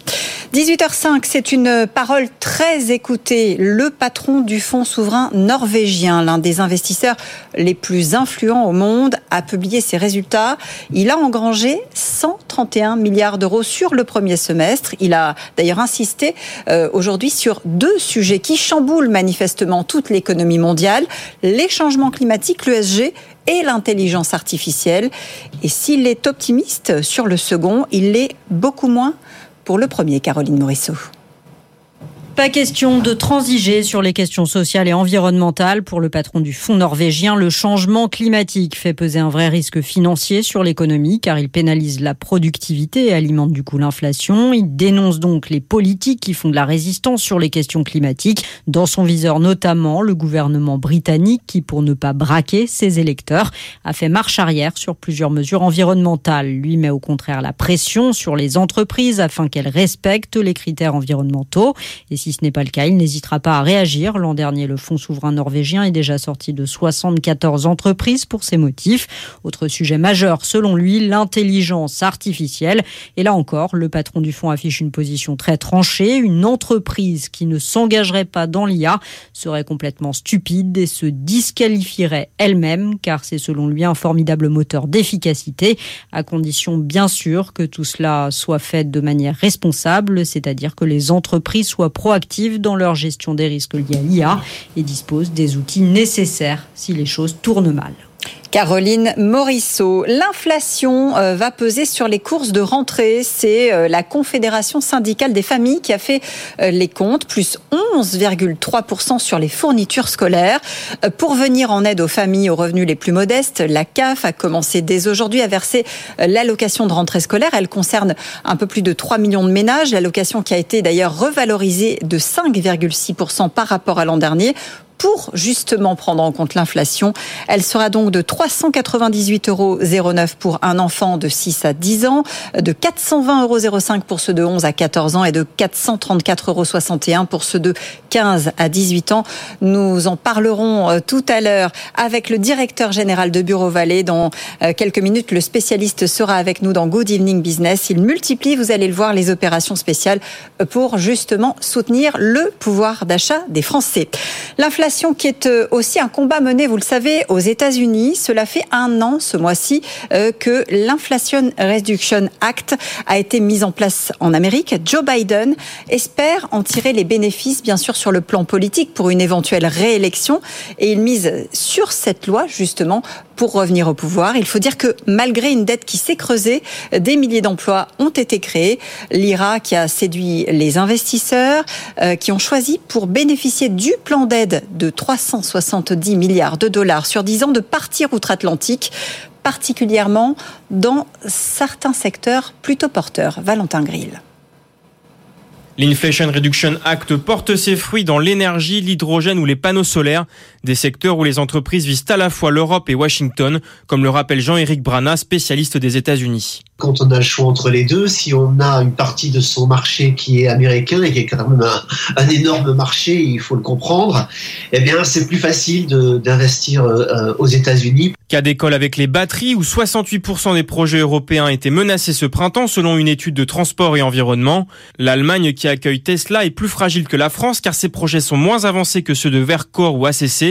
18h05, c'est une parole très écoutée. Le patron du fonds souverain norvégien, l'un des investisseurs les plus influents au monde, a publié ses résultats. Il a engrangé 131 milliards d'euros sur le premier semestre. Il a d'ailleurs insisté euh, aujourd'hui sur deux sujets qui chamboulent manifestement toute l'économie mondiale, les changements climatiques, l'ESG et l'intelligence artificielle. Et s'il est optimiste sur le second, il l'est beaucoup moins pour le premier, Caroline Morisseau. Pas question de transiger sur les questions sociales et environnementales. Pour le patron du fonds norvégien, le changement climatique fait peser un vrai risque financier sur l'économie car il pénalise la productivité et alimente du coup l'inflation. Il dénonce donc les politiques qui font de la résistance sur les questions climatiques. Dans son viseur notamment le gouvernement britannique qui, pour ne pas braquer ses électeurs, a fait marche arrière sur plusieurs mesures environnementales. Lui met au contraire la pression sur les entreprises afin qu'elles respectent les critères environnementaux. Et si ce n'est pas le cas, il n'hésitera pas à réagir. L'an dernier, le Fonds souverain norvégien est déjà sorti de 74 entreprises pour ces motifs. Autre sujet majeur, selon lui, l'intelligence artificielle. Et là encore, le patron du fonds affiche une position très tranchée. Une entreprise qui ne s'engagerait pas dans l'IA serait complètement stupide et se disqualifierait elle-même, car c'est selon lui un formidable moteur d'efficacité, à condition bien sûr que tout cela soit fait de manière responsable, c'est-à-dire que les entreprises soient pro proactifs dans leur gestion des risques liés à l'IA et disposent des outils nécessaires si les choses tournent mal. Caroline Morisseau. L'inflation euh, va peser sur les courses de rentrée. C'est euh, la Confédération syndicale des familles qui a fait euh, les comptes, plus 11,3% sur les fournitures scolaires. Pour venir en aide aux familles aux revenus les plus modestes, la CAF a commencé dès aujourd'hui à verser l'allocation de rentrée scolaire. Elle concerne un peu plus de 3 millions de ménages. L'allocation qui a été d'ailleurs revalorisée de 5,6% par rapport à l'an dernier pour justement prendre en compte l'inflation. Elle sera donc de 398,09 euros pour un enfant de 6 à 10 ans, de 420,05 euros pour ceux de 11 à 14 ans et de 434,61 euros pour ceux de 15 à 18 ans. Nous en parlerons euh, tout à l'heure avec le directeur général de Bureau Vallée. Dans euh, quelques minutes, le spécialiste sera avec nous dans Good Evening Business. Il multiplie, vous allez le voir, les opérations spéciales pour justement soutenir le pouvoir d'achat des Français. L'inflation qui est euh, aussi un combat mené, vous le savez, aux États-Unis. Cela fait un an ce mois-ci euh, que l'Inflation Reduction Act a été mise en place en Amérique. Joe Biden espère en tirer les bénéfices, bien sûr, sur le plan politique pour une éventuelle réélection. Et il mise sur cette loi, justement, pour revenir au pouvoir. Il faut dire que malgré une dette qui s'est creusée, des milliers d'emplois ont été créés. L'IRA qui a séduit les investisseurs, euh, qui ont choisi pour bénéficier du plan d'aide de 370 milliards de dollars sur 10 ans de partir outre-Atlantique particulièrement dans certains secteurs plutôt porteurs. Valentin Grill. L'Inflation Reduction Act porte ses fruits dans l'énergie, l'hydrogène ou les panneaux solaires, des secteurs où les entreprises visent à la fois l'Europe et Washington, comme le rappelle Jean-Éric Brana, spécialiste des États-Unis. Quand on a le choix entre les deux, si on a une partie de son marché qui est américain et qui est quand même un, énorme marché, il faut le comprendre, eh bien c'est plus facile d'investir euh, aux États-Unis. Cas d'école avec les batteries où 68% des projets européens étaient menacés ce printemps selon une étude de transport et environnement. L'Allemagne qui accueille Tesla est plus fragile que la France car ses projets sont moins avancés que ceux de Vercor ou ACC.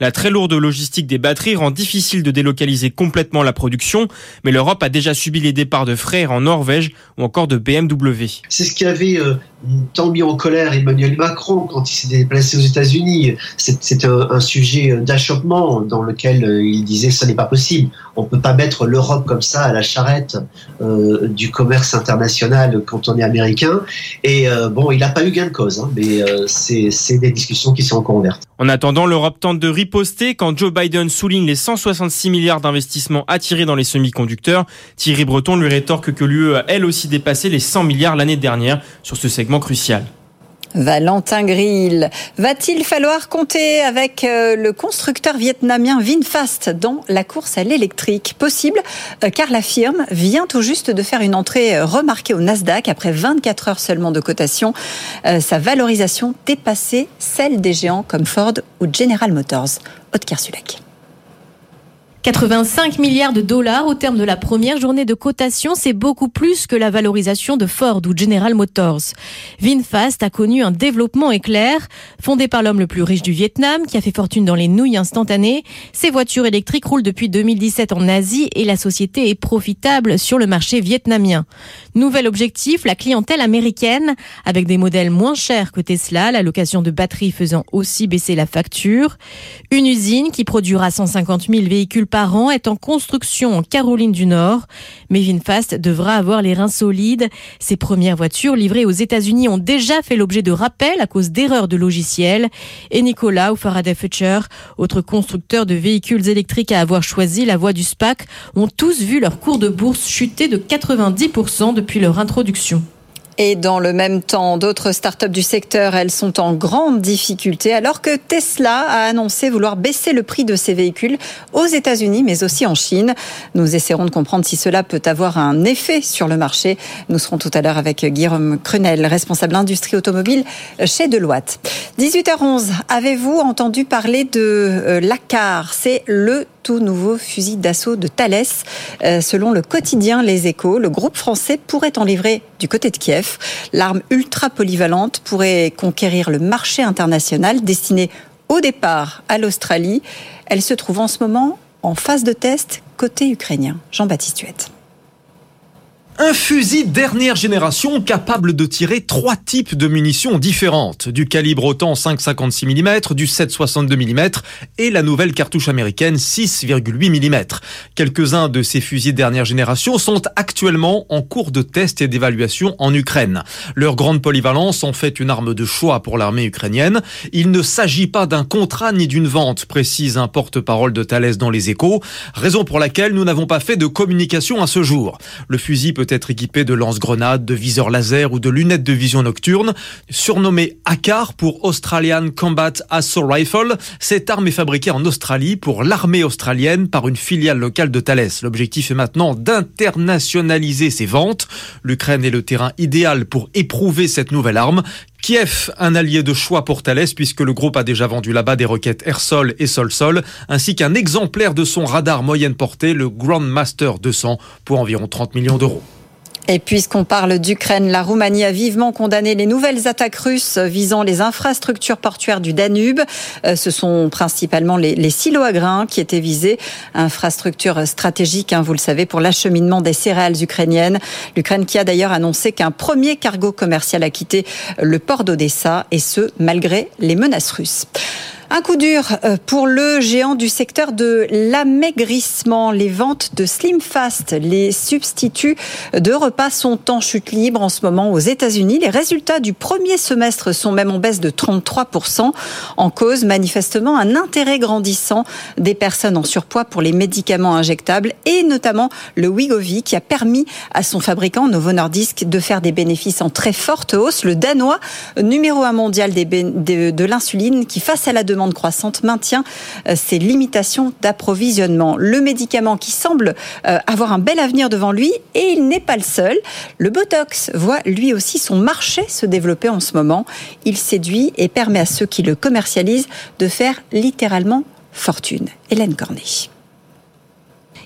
La très lourde logistique des batteries rend difficile de délocaliser complètement la production, mais l'Europe a déjà subi les départs de frères en Norvège ou encore de BMW. C'est ce qui avait euh, tant mis en colère Emmanuel Macron quand il s'est déplacé aux États-Unis. C'est un, un, sujet d'achoppement dans lequel euh, il disait ce n'est pas possible. On ne peut pas mettre l'Europe comme ça à la charrette euh, du commerce international quand on est américain. Et euh, bon, il n'a pas eu gain de cause, hein, mais euh, c'est des discussions qui sont encore ouvertes. En attendant, l'Europe tente de quand Joe Biden souligne les 166 milliards d'investissements attirés dans les semi-conducteurs. Thierry Breton lui rétorque que l'UE a elle aussi dépassé les 100 milliards l'année dernière sur ce segment crucial. Valentin Grill. Va-t-il falloir compter avec euh, le constructeur vietnamien VinFast dans la course à l'électrique? Possible, euh, car la firme vient tout juste de faire une entrée euh, remarquée au Nasdaq après 24 heures seulement de cotation. Sa valorisation dépassait celle des géants comme Ford ou General Motors. Haute. 85 milliards de dollars au terme de la première journée de cotation, c'est beaucoup plus que la valorisation de Ford ou General Motors. VinFast a connu un développement éclair. Fondé par l'homme le plus riche du Vietnam, qui a fait fortune dans les nouilles instantanées, ses voitures électriques roulent depuis 2017 en Asie et la société est profitable sur le marché vietnamien. Nouvel objectif, la clientèle américaine, avec des modèles moins chers que Tesla, la location de batteries faisant aussi baisser la facture. Une usine qui produira 150 000 véhicules par an est en construction en Caroline du Nord. Mais VinFast devra avoir les reins solides. Ses premières voitures livrées aux États-Unis ont déjà fait l'objet de rappels à cause d'erreurs de logiciels. Et Nicolas ou Faraday Future, autres constructeurs de véhicules électriques à avoir choisi la voie du SPAC, ont tous vu leur cours de bourse chuter de 90% depuis leur introduction. Et dans le même temps, d'autres startups du secteur, elles sont en grande difficulté alors que Tesla a annoncé vouloir baisser le prix de ses véhicules aux États-Unis mais aussi en Chine. Nous essaierons de comprendre si cela peut avoir un effet sur le marché. Nous serons tout à l'heure avec Guillaume Crunel, responsable industrie automobile chez Deloitte. 18h11, avez-vous entendu parler de euh, l'ACAR? C'est le tout nouveau fusil d'assaut de Thales. Euh, selon le quotidien Les Échos, le groupe français pourrait en livrer du côté de Kiev. L'arme ultra polyvalente pourrait conquérir le marché international destiné au départ à l'Australie. Elle se trouve en ce moment en phase de test côté ukrainien. Jean-Baptiste Huette. Un fusil dernière génération capable de tirer trois types de munitions différentes, du calibre autant 5,56 mm, du 7,62 mm et la nouvelle cartouche américaine 6,8 mm. Quelques-uns de ces fusils dernière génération sont actuellement en cours de test et d'évaluation en Ukraine. Leur grande polyvalence en fait une arme de choix pour l'armée ukrainienne. Il ne s'agit pas d'un contrat ni d'une vente, précise un porte-parole de Thales dans les échos, raison pour laquelle nous n'avons pas fait de communication à ce jour. Le fusil peut être équipé de lance-grenades, de viseurs laser ou de lunettes de vision nocturne. Surnommé ACAR pour Australian Combat Assault Rifle, cette arme est fabriquée en Australie pour l'armée australienne par une filiale locale de Thales. L'objectif est maintenant d'internationaliser ses ventes. L'Ukraine est le terrain idéal pour éprouver cette nouvelle arme Kiev, un allié de choix pour Thales puisque le groupe a déjà vendu là-bas des roquettes air-sol et sol-sol, ainsi qu'un exemplaire de son radar moyenne portée, le Grandmaster 200, pour environ 30 millions d'euros. Et puisqu'on parle d'Ukraine, la Roumanie a vivement condamné les nouvelles attaques russes visant les infrastructures portuaires du Danube. Euh, ce sont principalement les, silos à grains qui étaient visés, infrastructure stratégique, hein, vous le savez, pour l'acheminement des céréales ukrainiennes. L'Ukraine qui a d'ailleurs annoncé qu'un premier cargo commercial a quitté le port d'Odessa, et ce, malgré les menaces russes. Un coup dur euh, pour le géant du secteur de l'amaigrissement. Les ventes de Slim Fast, les substituts de repas sont en chute libre en ce moment aux États-Unis. Les résultats du premier semestre sont même en baisse de 33%. En cause, manifestement, un intérêt grandissant des personnes en surpoids pour les médicaments injectables et notamment le Wegovy qui a permis à son fabricant Novo Nordisk de faire des bénéfices en très forte hausse. Le Danois, numéro un mondial de l'insuline, qui face à la demande demande croissante maintient euh, ses limitations d'approvisionnement. Le médicament qui semble euh, avoir un bel avenir devant lui, et il n'est pas le seul. Le Botox voit lui aussi son marché se développer en ce moment. Il séduit et permet à ceux qui le commercialisent de faire littéralement fortune. Hélène Cornet.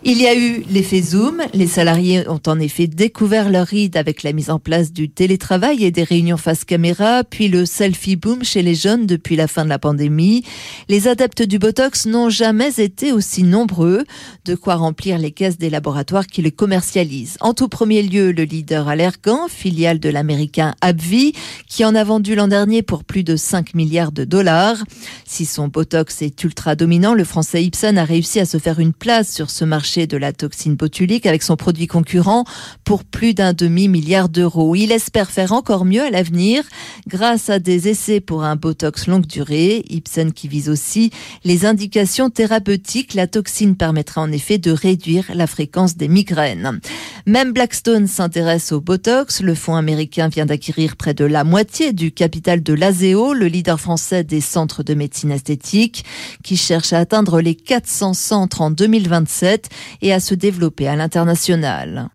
Il y a eu l'effet Zoom. Les salariés ont en effet découvert leur ride avec la mise en place du télétravail et des réunions face caméra, puis le selfie boom chez les jeunes depuis la fin de la pandémie. Les adeptes du Botox n'ont jamais été aussi nombreux, de quoi remplir les caisses des laboratoires qui le commercialisent. En tout premier lieu, le leader Allergan, filiale de l'américain AbbVie, qui en a vendu l'an dernier pour plus de 5 milliards de dollars. Si son Botox est ultra dominant, le français Ipsen a réussi à se faire une place sur ce marché de la toxine botulique avec son produit concurrent pour plus d'un demi-milliard d'euros. Il espère faire encore mieux à l'avenir grâce à des essais pour un Botox longue durée. Ipsen qui vise aussi les indications thérapeutiques. La toxine permettra en effet de réduire la fréquence des migraines. Même Blackstone s'intéresse au Botox. Le fonds américain vient d'acquérir près de la moitié du capital de l'ASEO, le leader français des centres de médecine esthétique, qui cherche à atteindre les 400 centres en 2027 et à se développer à l'international.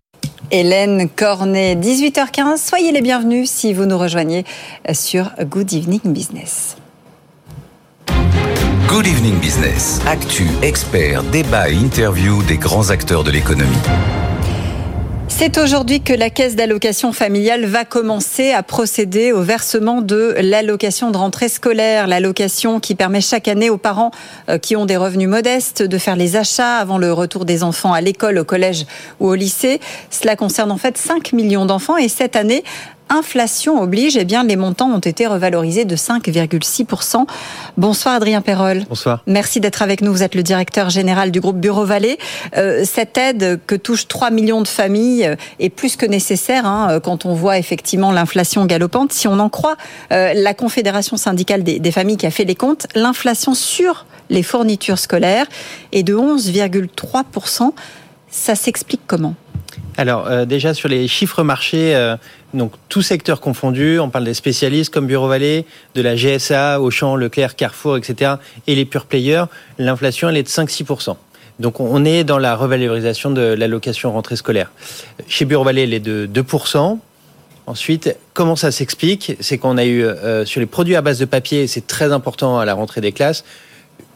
Hélène Cornet, 18h15. Soyez les bienvenus si vous nous rejoignez sur Good Evening Business. Good Evening Business. Actu, experts, débat et interview des grands acteurs de l'économie. C'est aujourd'hui que la caisse d'allocation familiale va commencer à procéder au versement de l'allocation de rentrée scolaire, l'allocation qui permet chaque année aux parents euh, qui ont des revenus modestes de faire les achats avant le retour des enfants à l'école, au collège ou au lycée. Cela concerne en fait 5 millions d'enfants et cette année, inflation oblige, eh bien, les montants ont été revalorisés de 5,6%. Bonsoir Adrien Perrol. Bonsoir. Merci d'être avec nous. Vous êtes le directeur général du groupe Bureau Vallée. Euh, cette aide que touche 3 millions de familles euh, est plus que nécessaire hein, euh, quand on voit effectivement l'inflation galopante. Si on en croit la Confédération syndicale des, des familles qui a fait les comptes, l'inflation sur les fournitures scolaires est de 11,3%. Ça s'explique comment? Alors euh, déjà sur les chiffres marchés, euh, donc tout secteur confondu, on parle des spécialistes comme Bureau Vallée, de la GSA, Auchan, Leclerc, Carrefour, etc. et les pure players, l'inflation elle est de 5-6%. Donc on est dans la revalorisation de l'allocation rentrée scolaire. Chez Bureau Vallée, elle est de 2%. Ensuite, comment ça s'explique? C'est qu'on a eu euh, sur les produits à base de papier, c'est très important à la rentrée des classes,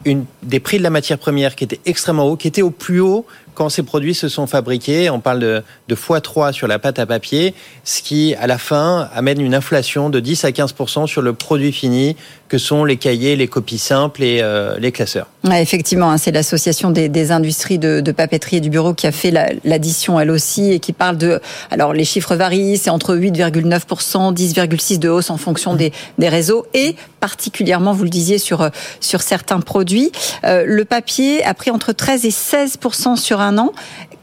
une, des prix de la matière première qui étaient extrêmement hauts, qui étaient au plus haut quand ces produits se sont fabriqués. On parle de, de x3 sur la pâte à papier, ce qui, à la fin, amène une inflation de 10 à 15% sur le produit fini, que sont les cahiers, les copies simples et euh, les classeurs. Effectivement, hein, c'est l'association des, des, industries de, de, papeterie et du bureau qui a fait l'addition, elle aussi, et qui parle de... Alors, les chiffres varient, c'est entre 8,9 10,6% de hausse en fonction des, des, réseaux, et particulièrement, vous le disiez, sur, sur certains produits. Euh, le papier a pris entre 13 et 16% sur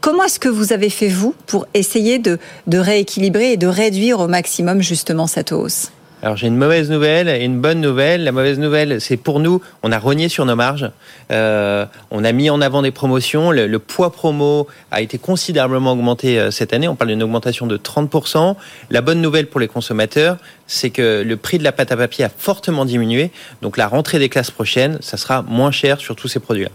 Comment est-ce que vous avez fait, vous, pour essayer de, rééquilibrer et de réduire au maximum justement cette hausse? Alors j'ai une mauvaise nouvelle et une bonne nouvelle. La mauvaise nouvelle, c'est pour nous, on a rogné sur nos marges. Euh, on a mis en avant des promotions. Le, le, poids promo a été considérablement augmenté euh, cette année. On parle d'une augmentation de 30%. La bonne nouvelle pour les consommateurs, c'est que le prix de la pâte à papier a fortement diminué. Donc la rentrée des classes prochaines, ça sera moins cher sur tous ces produits-là.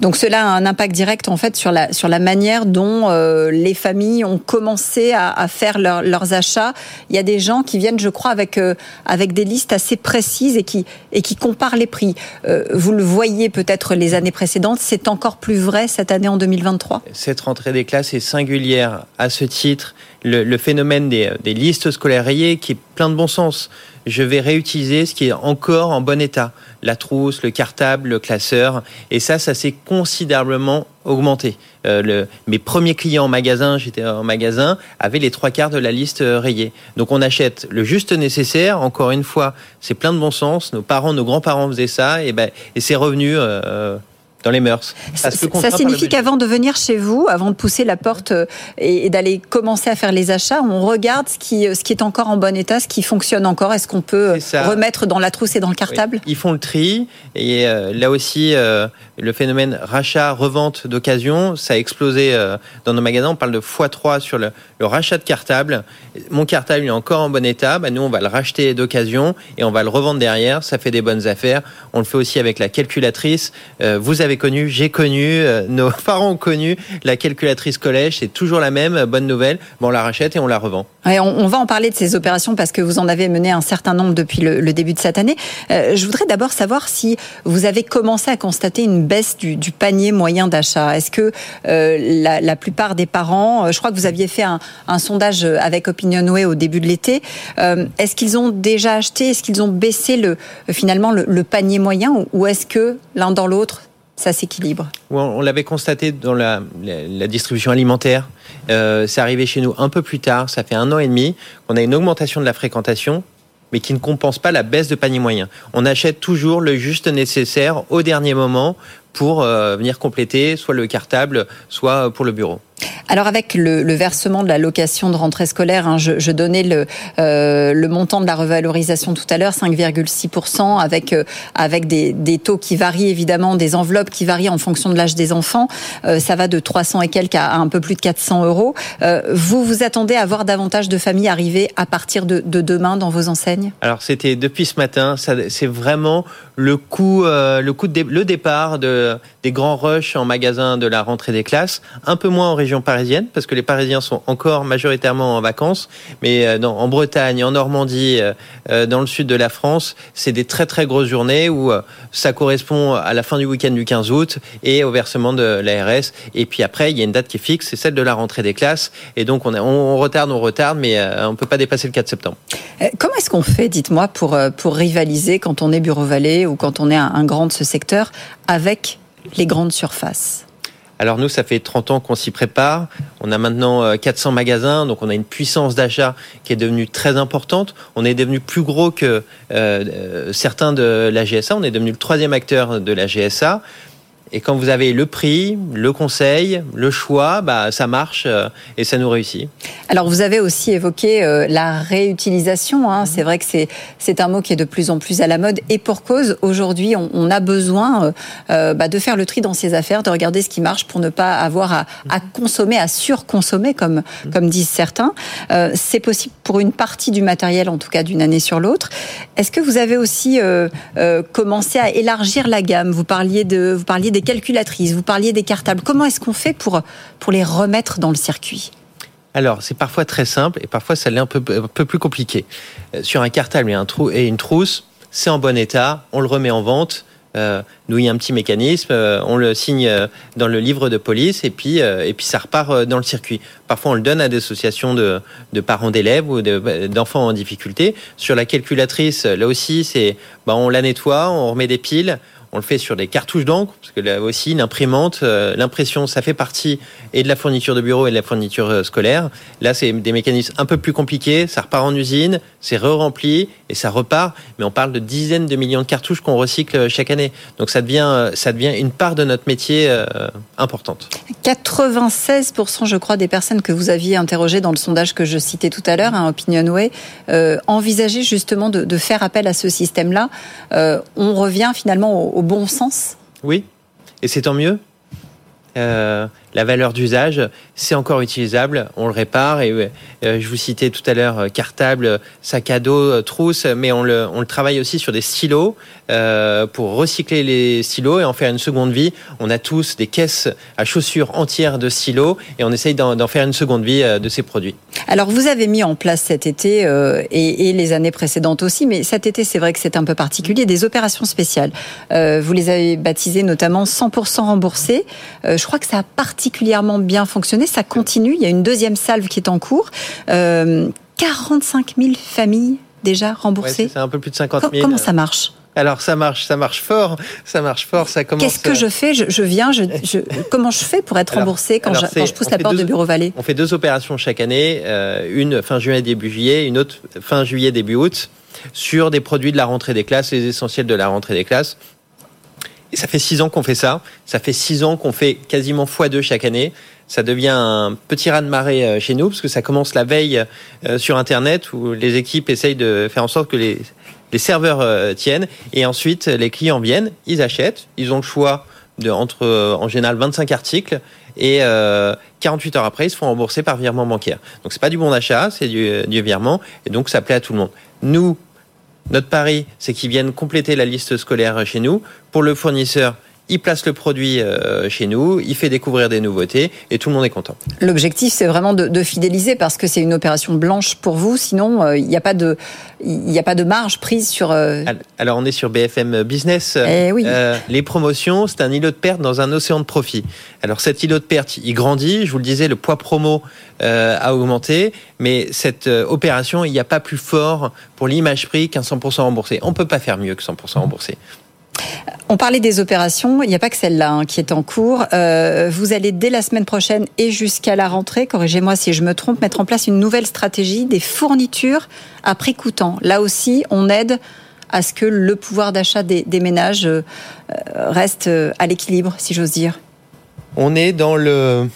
Donc cela a un impact direct en fait sur la sur la manière dont euh, les familles ont commencé à, faire leur, leurs achats. Il y a des gens qui viennent, je crois, avec euh, avec des listes assez précises et qui et qui comparent les prix. Euh, vous le voyez peut-être les années précédentes, c'est encore plus vrai cette année en 2023. Cette rentrée des classes est singulière à ce titre. Le, le phénomène des, des listes scolaires rayées qui est plein de bon sens je vais réutiliser ce qui est encore en bon état, la trousse, le cartable, le classeur, et ça, ça s'est considérablement augmenté. Euh, mes premiers clients en magasin, j'étais en magasin, avaient les trois quarts de la liste euh, rayée. Donc on achète le juste nécessaire. Encore une fois, c'est plein de bon sens. Nos parents, nos grands-parents faisaient ça, et ben, et c'est revenu. Euh, dans les mœurs. Ça, ça signifie qu'avant de venir chez vous, avant de pousser la porte euh, et, d'aller commencer à faire les achats, on regarde ce qui, euh, ce qui est encore en bon état, ce qui fonctionne encore. Est-ce qu'on peut euh, remettre dans la trousse et dans le cartable? Oui. Ils font le tri et euh, là aussi, euh, le phénomène rachat-revente d'occasion, ça a explosé euh, dans nos magasins. On parle de x3 sur le, rachat de cartable. Mon cartable est encore en bon état. Bah, nous, on va le racheter d'occasion et on va le revendre derrière. Ça fait des bonnes affaires. On le fait aussi avec la calculatrice. vous avez connu, j'ai connu, euh, nos parents ont connu la calculatrice collège, c'est toujours la même, bonne nouvelle. Bon, on la rachète et on la revend. On, va en parler de ces opérations parce que vous en avez mené un certain nombre depuis le, début de cette année. Euh, je voudrais d'abord savoir si vous avez commencé à constater une baisse du, panier moyen d'achat. Est-ce que euh, la, plupart des parents, euh, je crois que vous aviez fait un, sondage avec Opinionway au début de l'été, euh, est-ce qu'ils ont déjà acheté, est-ce qu'ils ont baissé le, finalement le, panier moyen ou est-ce que l'un dans l'autre ça s'équilibre? On l'avait constaté dans la distribution alimentaire. Euh, c'est arrivé chez nous un peu plus tard, ça fait un an et demi, qu'on a une augmentation de la fréquentation mais qui ne compense pas la baisse de panier moyen. On achète toujours le juste nécessaire au dernier moment pour euh, venir compléter soit le cartable, soit pour le bureau. Alors avec le, le, versement de la location de rentrée scolaire, hein, je, je, donnais le, euh, le montant de la revalorisation tout à l'heure, 5,6%, avec, euh, avec des, des, taux qui varient évidemment, des enveloppes qui varient en fonction de l'âge des enfants. Euh, ça va de 300 et quelques à un peu plus de 400 euros. Euh, vous vous attendez à voir davantage de familles arriver à partir de, de demain dans vos enseignes? Alors c'était depuis ce matin, c'est vraiment le coup, euh, le coup de le départ de, des grands rushs en magasin de la rentrée des classes, un peu moins en région parisienne, parce que les Parisiens sont encore majoritairement en vacances, mais euh, en Bretagne, en Normandie, euh, euh, dans le sud de la France, c'est des très très grosses journées où ça correspond à la fin du week-end du 15 août et au versement de l'ARS. Et puis après, il y a une date qui est fixe, c'est celle de la rentrée des classes. Et donc on, retarde, on retarde, mais on peut pas dépasser le 4 septembre. Comment est-ce qu'on fait, dites-moi, pour, pour rivaliser quand on est Bureau Vallée ou quand on est un, un grand de ce secteur avec les grandes surfaces? Alors nous, ça fait 30 ans qu'on s'y prépare. On a maintenant 400 magasins, donc on a une puissance d'achat qui est devenue très importante. On est devenu plus gros que euh, certains de la GSA. On est devenu le troisième acteur de la GSA. Et quand vous avez le prix, le conseil, le choix, bah, ça marche euh, et ça nous réussit. Alors vous avez aussi évoqué euh, la réutilisation. Hein. C'est vrai que c'est un mot qui est de plus en plus à la mode et pour cause. Aujourd'hui, on, a besoin euh, bah, de faire le tri dans ses affaires, de regarder ce qui marche pour ne pas avoir à, consommer, à surconsommer comme comme disent certains. C'est possible pour une partie du matériel, en tout cas d'une année sur l'autre. Est-ce que vous avez aussi commencé à élargir la gamme? Vous parliez de vous parliez des calculatrices, vous parliez des cartables. Comment est-ce qu'on fait pour, pour les remettre dans le circuit? Alors, c'est parfois très simple et parfois ça l'est un peu, un peu plus compliqué. Sur un cartable et, un trou, et une trousse, c'est en bon état, on le remet en vente. Euh, nous, il y a un petit mécanisme, euh, on le signe dans le livre de police et puis, euh, et puis ça repart dans le circuit. Parfois, on le donne à des associations de, de parents d'élèves ou d'enfants en difficulté. Sur la calculatrice, là aussi, c'est, bah, on la nettoie, on remet des piles, on le fait sur des cartouches d'encre, parce que là aussi, une imprimante, euh, l'impression, ça fait partie et de la fourniture de bureau et de la fourniture euh, scolaire. Là, c'est des mécanismes un peu plus compliqués. Ça repart en usine, c'est re-rempli et ça repart. Mais on parle de dizaines de millions de cartouches qu'on recycle euh, chaque année. Donc ça devient, ça devient une part de notre métier importante. 96%, je crois, des personnes que vous aviez interrogées dans le sondage que je citais tout à l'heure, hein, OpinionWay, envisageaient justement de, faire appel à ce système-là. On revient finalement au, au bon sens Oui, et c'est tant mieux. Euh, la valeur d'usage, c'est encore utilisable, on le répare. Et euh, je vous citais tout à l'heure euh, cartable, sac à dos, euh, trousse, mais on le, travaille aussi sur des stylos pour recycler les stylos et en faire une seconde vie. On a tous des caisses à chaussures entières de stylos et on essaye d'en faire une seconde vie de ces produits. Alors vous avez mis en place cet été et, les années précédentes aussi, mais cet été c'est vrai que c'est un peu particulier, des opérations spéciales. Vous les avez baptisées notamment 100% remboursées. je crois que ça a particulièrement bien fonctionné. Ça continue. Il y a une deuxième salve qui est en cours. Euh, 45 000 familles déjà remboursées. Ouais, c'est un peu plus de 50 000. Comment ça marche? Alors ça marche, ça marche fort, ça marche fort, ça commence. Qu'est-ce que je fais? Je, je, viens, je, je, comment je fais pour être remboursé quand, alors je, quand je pousse la porte deux, de Bureau Vallée? On fait deux opérations chaque année, euh, une fin juin début juillet, une autre fin juillet début août, sur des produits de la rentrée des classes, les essentiels de la rentrée des classes. Et ça fait six ans qu'on fait ça. Ça fait six ans qu'on fait quasiment fois deux chaque année. Ça devient un petit raz de marée chez nous parce que ça commence la veille sur Internet où les équipes essayent de faire en sorte que les, les serveurs euh, tiennent et ensuite les clients viennent, ils achètent, ils ont le choix de entre euh, en général 25 articles et euh, 48 heures après ils se font rembourser par virement bancaire. Donc c'est pas du bon d'achat, c'est du, du virement et donc ça plaît à tout le monde. Nous notre pari, c'est qu'ils viennent compléter la liste scolaire chez nous. Pour le fournisseur, il place le produit euh, chez nous, il fait découvrir des nouveautés et tout le monde est content. L'objectif, c'est vraiment de, de, fidéliser parce que c'est une opération blanche pour vous. Sinon, euh, il n'y a pas de, a pas de marge prise sur. Euh... Alors, on est sur BFM Business. Eh oui. Euh, les promotions, c'est un îlot de perte dans un océan de profit. Alors, cet îlot de perte, il grandit. Je vous le disais, le poids promo euh, a augmenté, mais cette opération, il n'y a pas plus fort pour l'image prix qu'un 100% remboursé. On peut pas faire mieux que 100% remboursé. On parlait des opérations, il n'y a pas que celle-là hein, qui est en cours. Euh, vous allez dès la semaine prochaine et jusqu'à la rentrée, corrigez-moi si je me trompe, mettre en place une nouvelle stratégie des fournitures à prix coûtant. Là aussi, on aide à ce que le pouvoir d'achat des, ménages euh, reste euh, à l'équilibre, si j'ose dire. On est dans le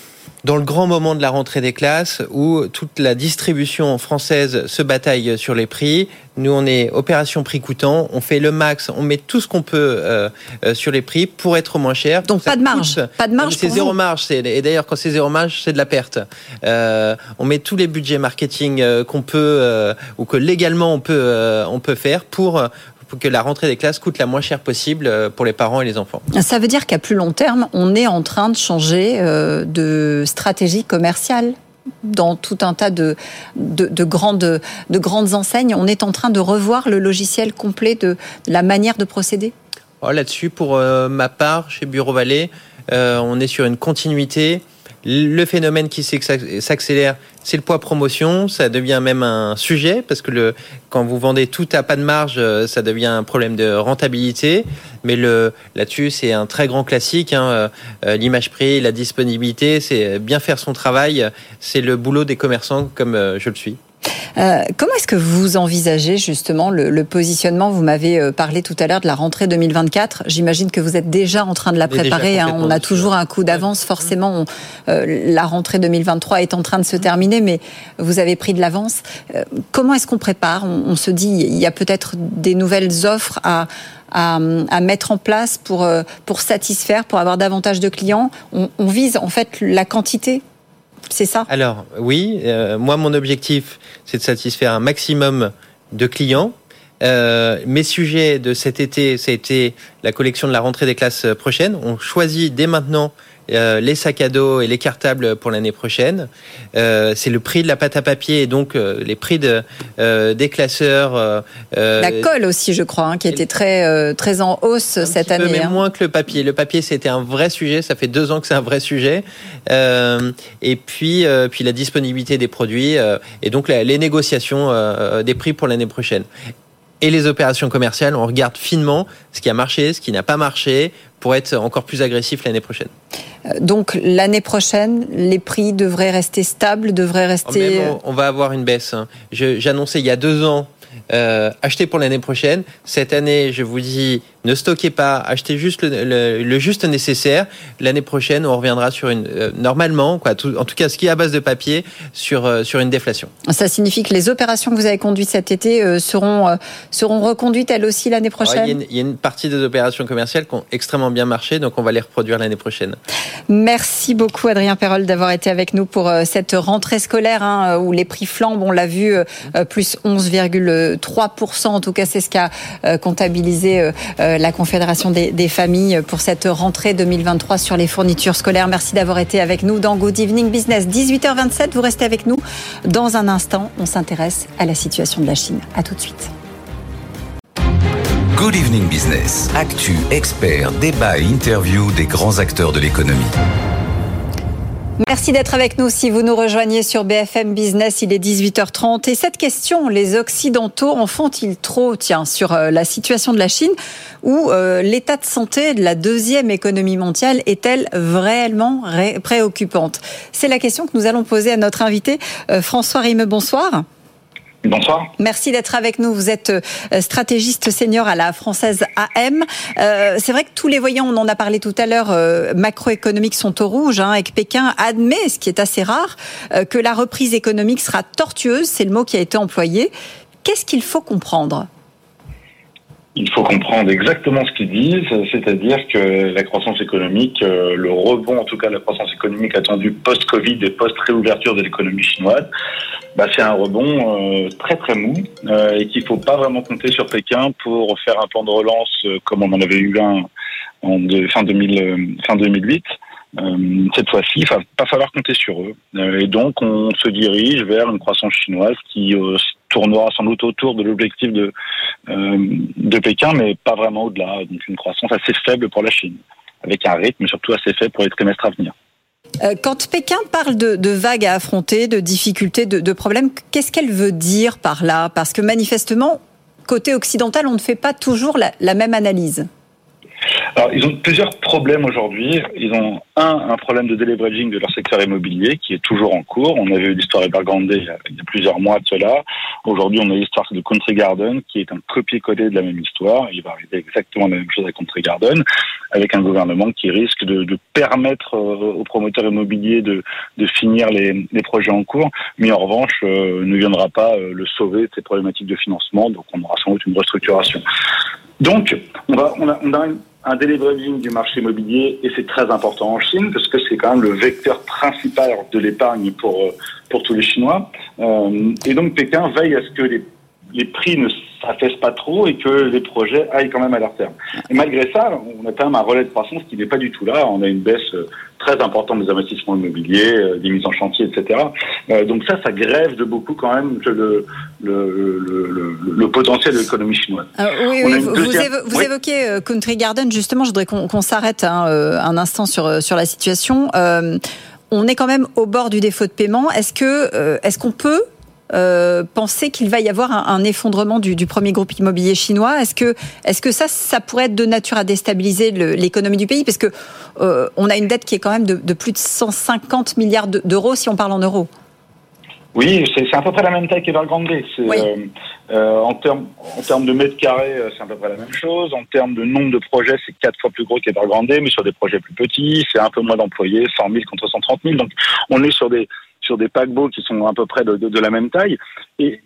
dans le grand moment de la rentrée des classes où toute la distribution française se bataille sur les prix. Nous, on est opération prix coûtant, on fait le max, on met tout ce qu'on peut euh, euh, sur les prix pour être moins cher. Donc pas de marge, coûte. pas de marge. C'est zéro vous. marge. Et d'ailleurs, quand c'est zéro marge, c'est de la perte. Euh, on met tous les budgets marketing euh, qu'on peut euh, ou que légalement on peut on peut faire pour pour que la rentrée des classes coûte la moins chère possible euh, pour les parents et les enfants. Ça veut dire qu'à plus long terme, on est en train de changer euh, de stratégie commerciale dans tout un tas de, de, de, grandes, de grandes enseignes. On est en train de revoir le logiciel complet de la manière de procéder oh, Là-dessus, pour euh, ma part, chez Bureau Vallée, on est sur une continuité. Le phénomène qui s'accélère, c'est le poids promotion. Ça devient même un sujet parce que le, quand vous vendez tout à pas de marge, ça devient un problème de rentabilité. Mais le, là-dessus, c'est un très grand classique. Hein. L'image prix, la disponibilité, c'est bien faire son travail. C'est le boulot des commerçants comme je le suis. Euh, comment est-ce que vous envisagez justement le, le positionnement? Vous m'avez euh, parlé tout à l'heure de la rentrée 2024. J'imagine que vous êtes déjà en train de la préparer. Hein. On a toujours un coup d'avance. Forcément, on, euh, la rentrée 2023 est en train de se terminer, mais vous avez pris de l'avance. Euh, comment est-ce qu'on prépare? On, on, se dit, il y a peut-être des nouvelles offres à, à, à, mettre en place pour, pour satisfaire, pour avoir davantage de clients. On, on vise en fait la quantité c'est ça Alors oui, euh, moi mon objectif c'est de satisfaire un maximum de clients. Euh, mes sujets de cet été, ça a été la collection de la rentrée des classes prochaines. On choisit dès maintenant euh, les sacs à dos et les cartables pour l'année prochaine. Euh, c'est le prix de la pâte à papier et donc euh, les prix de, des classeurs. la colle aussi, je crois, hein, qui était très très en hausse un cette peu, année. Mais hein. moins que le papier. Le papier, c'était un vrai sujet. Ça fait deux ans que c'est un vrai sujet. et puis puis la disponibilité des produits et donc la, les négociations des prix pour l'année prochaine et les opérations commerciales, on regarde finement ce qui a marché, ce qui n'a pas marché, pour être encore plus agressif l'année prochaine. Donc l'année prochaine, les prix devraient rester stables, devraient rester. Même on, on va avoir une baisse. J'annonçais il y a deux ans euh, acheter pour l'année prochaine. Cette année, je vous dis, ne stockez pas, achetez juste le, le, le juste nécessaire. L'année prochaine, on reviendra sur une, euh, normalement, quoi, tout, en tout cas, ce qui est à base de papier, sur, euh, sur une déflation. Ça signifie que les opérations que vous avez conduites cet été euh, seront, seront reconduites elles aussi l'année prochaine ouais, il, y il, y a une partie des opérations commerciales qui ont extrêmement bien marché, donc on va les reproduire l'année prochaine. Merci beaucoup, Adrien Perrol, d'avoir été avec nous pour cette rentrée scolaire hein, où les prix flambent. On l'a vu, plus 11,3%. En tout cas, c'est ce qu'a comptabilisé la Confédération des, familles pour cette rentrée 2023 sur les fournitures scolaires. Merci d'avoir été avec nous dans Good Evening Business. 18h27, vous restez avec nous. Dans un instant, on s'intéresse à la situation de la Chine. À tout de suite. Good Evening Business. Actu, experts, débat et interview des grands acteurs de l'économie. Merci d'être avec nous. Si vous nous rejoignez sur BFM Business, il est 18h30. Et cette question, les Occidentaux en font-ils trop? Tiens, sur la situation de la Chine, où euh, l'état de santé de la deuxième économie mondiale est-elle réellement ré préoccupante? C'est la question que nous allons poser à notre invité, euh, François Rimeux. Bonsoir. Bonsoir. Merci d'être avec nous. Vous êtes stratégiste senior à la française AM. Euh, c'est vrai que tous les voyants, on en a parlé tout à l'heure, euh, macroéconomiques sont au rouge hein, et que Pékin admet, ce qui est assez rare, euh, que la reprise économique sera tortueuse. C'est le mot qui a été employé. Qu'est-ce qu'il faut comprendre? Il faut comprendre exactement ce qu'ils disent, c'est-à-dire que la croissance économique, le rebond en tout cas la croissance économique attendue post-Covid et post-réouverture de l'économie chinoise, bah, c'est un rebond euh, très très mou euh, et qu'il faut pas vraiment compter sur Pékin pour faire un plan de relance euh, comme on en avait eu un en de, fin, 2000, fin 2008. cette fois-ci, il va pas falloir compter sur eux. et donc, on se dirige vers une croissance chinoise qui tournera sans doute autour de l'objectif de, de Pékin, mais pas vraiment au-delà. Donc, une croissance assez faible pour la Chine, avec un rythme surtout assez faible pour les trimestres à venir. Euh, quand Pékin parle de, vagues à affronter, de difficultés, de, problèmes, qu'est-ce qu'elle veut dire par là? Parce que manifestement, côté occidental, on ne fait pas toujours la même analyse. Alors, ils ont plusieurs problèmes aujourd'hui. Ils ont un, problème de deleveraging de leur secteur immobilier qui est toujours en cours. On avait eu l'histoire Evergrande il y, a, il y a plusieurs mois de cela. Aujourd'hui, on a l'histoire de Country Garden qui est un copier-coller de la même histoire. Il va arriver exactement la même chose à Country Garden avec un gouvernement qui risque de, permettre euh, aux promoteurs immobiliers de, finir les, projets en cours, mais en revanche euh, ne viendra pas euh, le sauver de ces problématiques de financement. Donc, on aura sans doute une restructuration. Donc, on, a, a un deleveraging du marché immobilier et c'est très important en Chine parce que c'est quand même le vecteur principal de l'épargne pour euh, pour tous les Chinois. Euh, et donc Pékin veille à ce que les les prix ne s'affaissent pas trop et que les projets aillent quand même à leur terme. Et malgré ça, on a quand même un relais de croissance qui n'est pas du tout là. On a une baisse euh, très importante des investissements immobiliers, euh, des mises en chantier, etc. Euh, donc ça, ça grève de beaucoup quand même le, le, le, le potentiel de l'économie chinoise. oui, oui vous, évoquez Country Garden. Justement, je voudrais qu'on s'arrête hein, un instant sur, sur la situation. on est quand même au bord du défaut de paiement. Est-ce que est-ce qu'on peut euh, penser qu'il va y avoir un, effondrement du, premier groupe immobilier chinois. Est-ce que, est-ce que ça, ça pourrait être de nature à déstabiliser l'économie du pays? Parce que euh, on a une dette qui est quand même de, plus de 150 milliards d'euros si on parle en euros. Oui, c'est à peu près la même taille qu'Evergrande. Oui. Euh, en termes en termes de mètres carrés, c'est à peu près la même chose. En termes de nombre de projets, c'est quatre fois plus gros qu'Evergrande, mais sur des projets plus petits, c'est un peu moins d'employés, 100 000 contre 130 000. Donc, on est sur des sur des paquebots qui sont à peu près de, la même taille. Et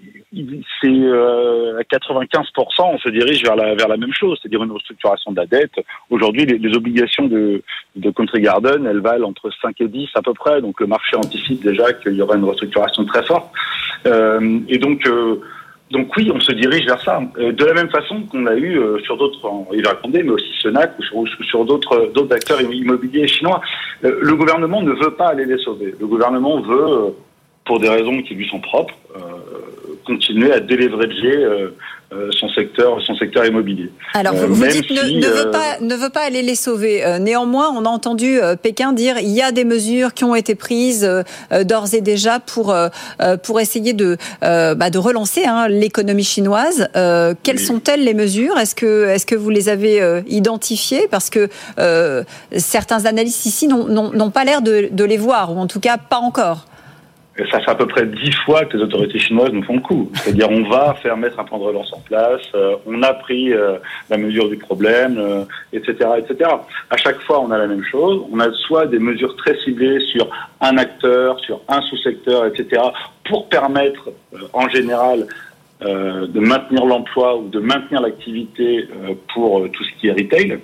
c'est euh, à 95%, on se dirige vers la, vers la même chose, c'est-à-dire une restructuration de la dette. Aujourd'hui, les, les, obligations de, de Country Garden, elles valent entre 5 et 10 à peu près. Donc le marché anticipe déjà qu'il y aura une restructuration très forte. Euh, et donc... Euh, donc oui, on se dirige vers ça. Euh, de la même façon qu'on a eu euh, sur d'autres, il répondre, mais aussi Senac ou sur, sur d'autres d'autres acteurs immobiliers chinois. Euh, le gouvernement ne veut pas aller les sauver. Le gouvernement veut, pour des raisons qui lui sont propres, continuer à délivrer euh, son secteur, son secteur immobilier. Alors vous, vous dites ne, veut pas, ne veut pas aller les sauver. néanmoins, on a entendu Pékin dire il y a des mesures qui ont été prises d'ores et déjà pour pour essayer de bah, de relancer hein, l'économie chinoise. quelles sont-elles les mesures? Est-ce que est-ce que vous les avez identifiées? Parce que certains analystes ici n'ont pas l'air de, de les voir ou en tout cas pas encore ça fait à peu près dix fois que les autorités chinoises nous font le coup. C'est-à-dire, on va faire mettre un plan de relance en place, euh, on a pris euh, la mesure du problème, etc., euh, etc. À chaque fois, on a la même chose. On a soit des mesures très ciblées sur un acteur, sur un sous-secteur, etc., pour permettre, en général, de maintenir l'emploi ou de maintenir l'activité pour tout ce qui est retail.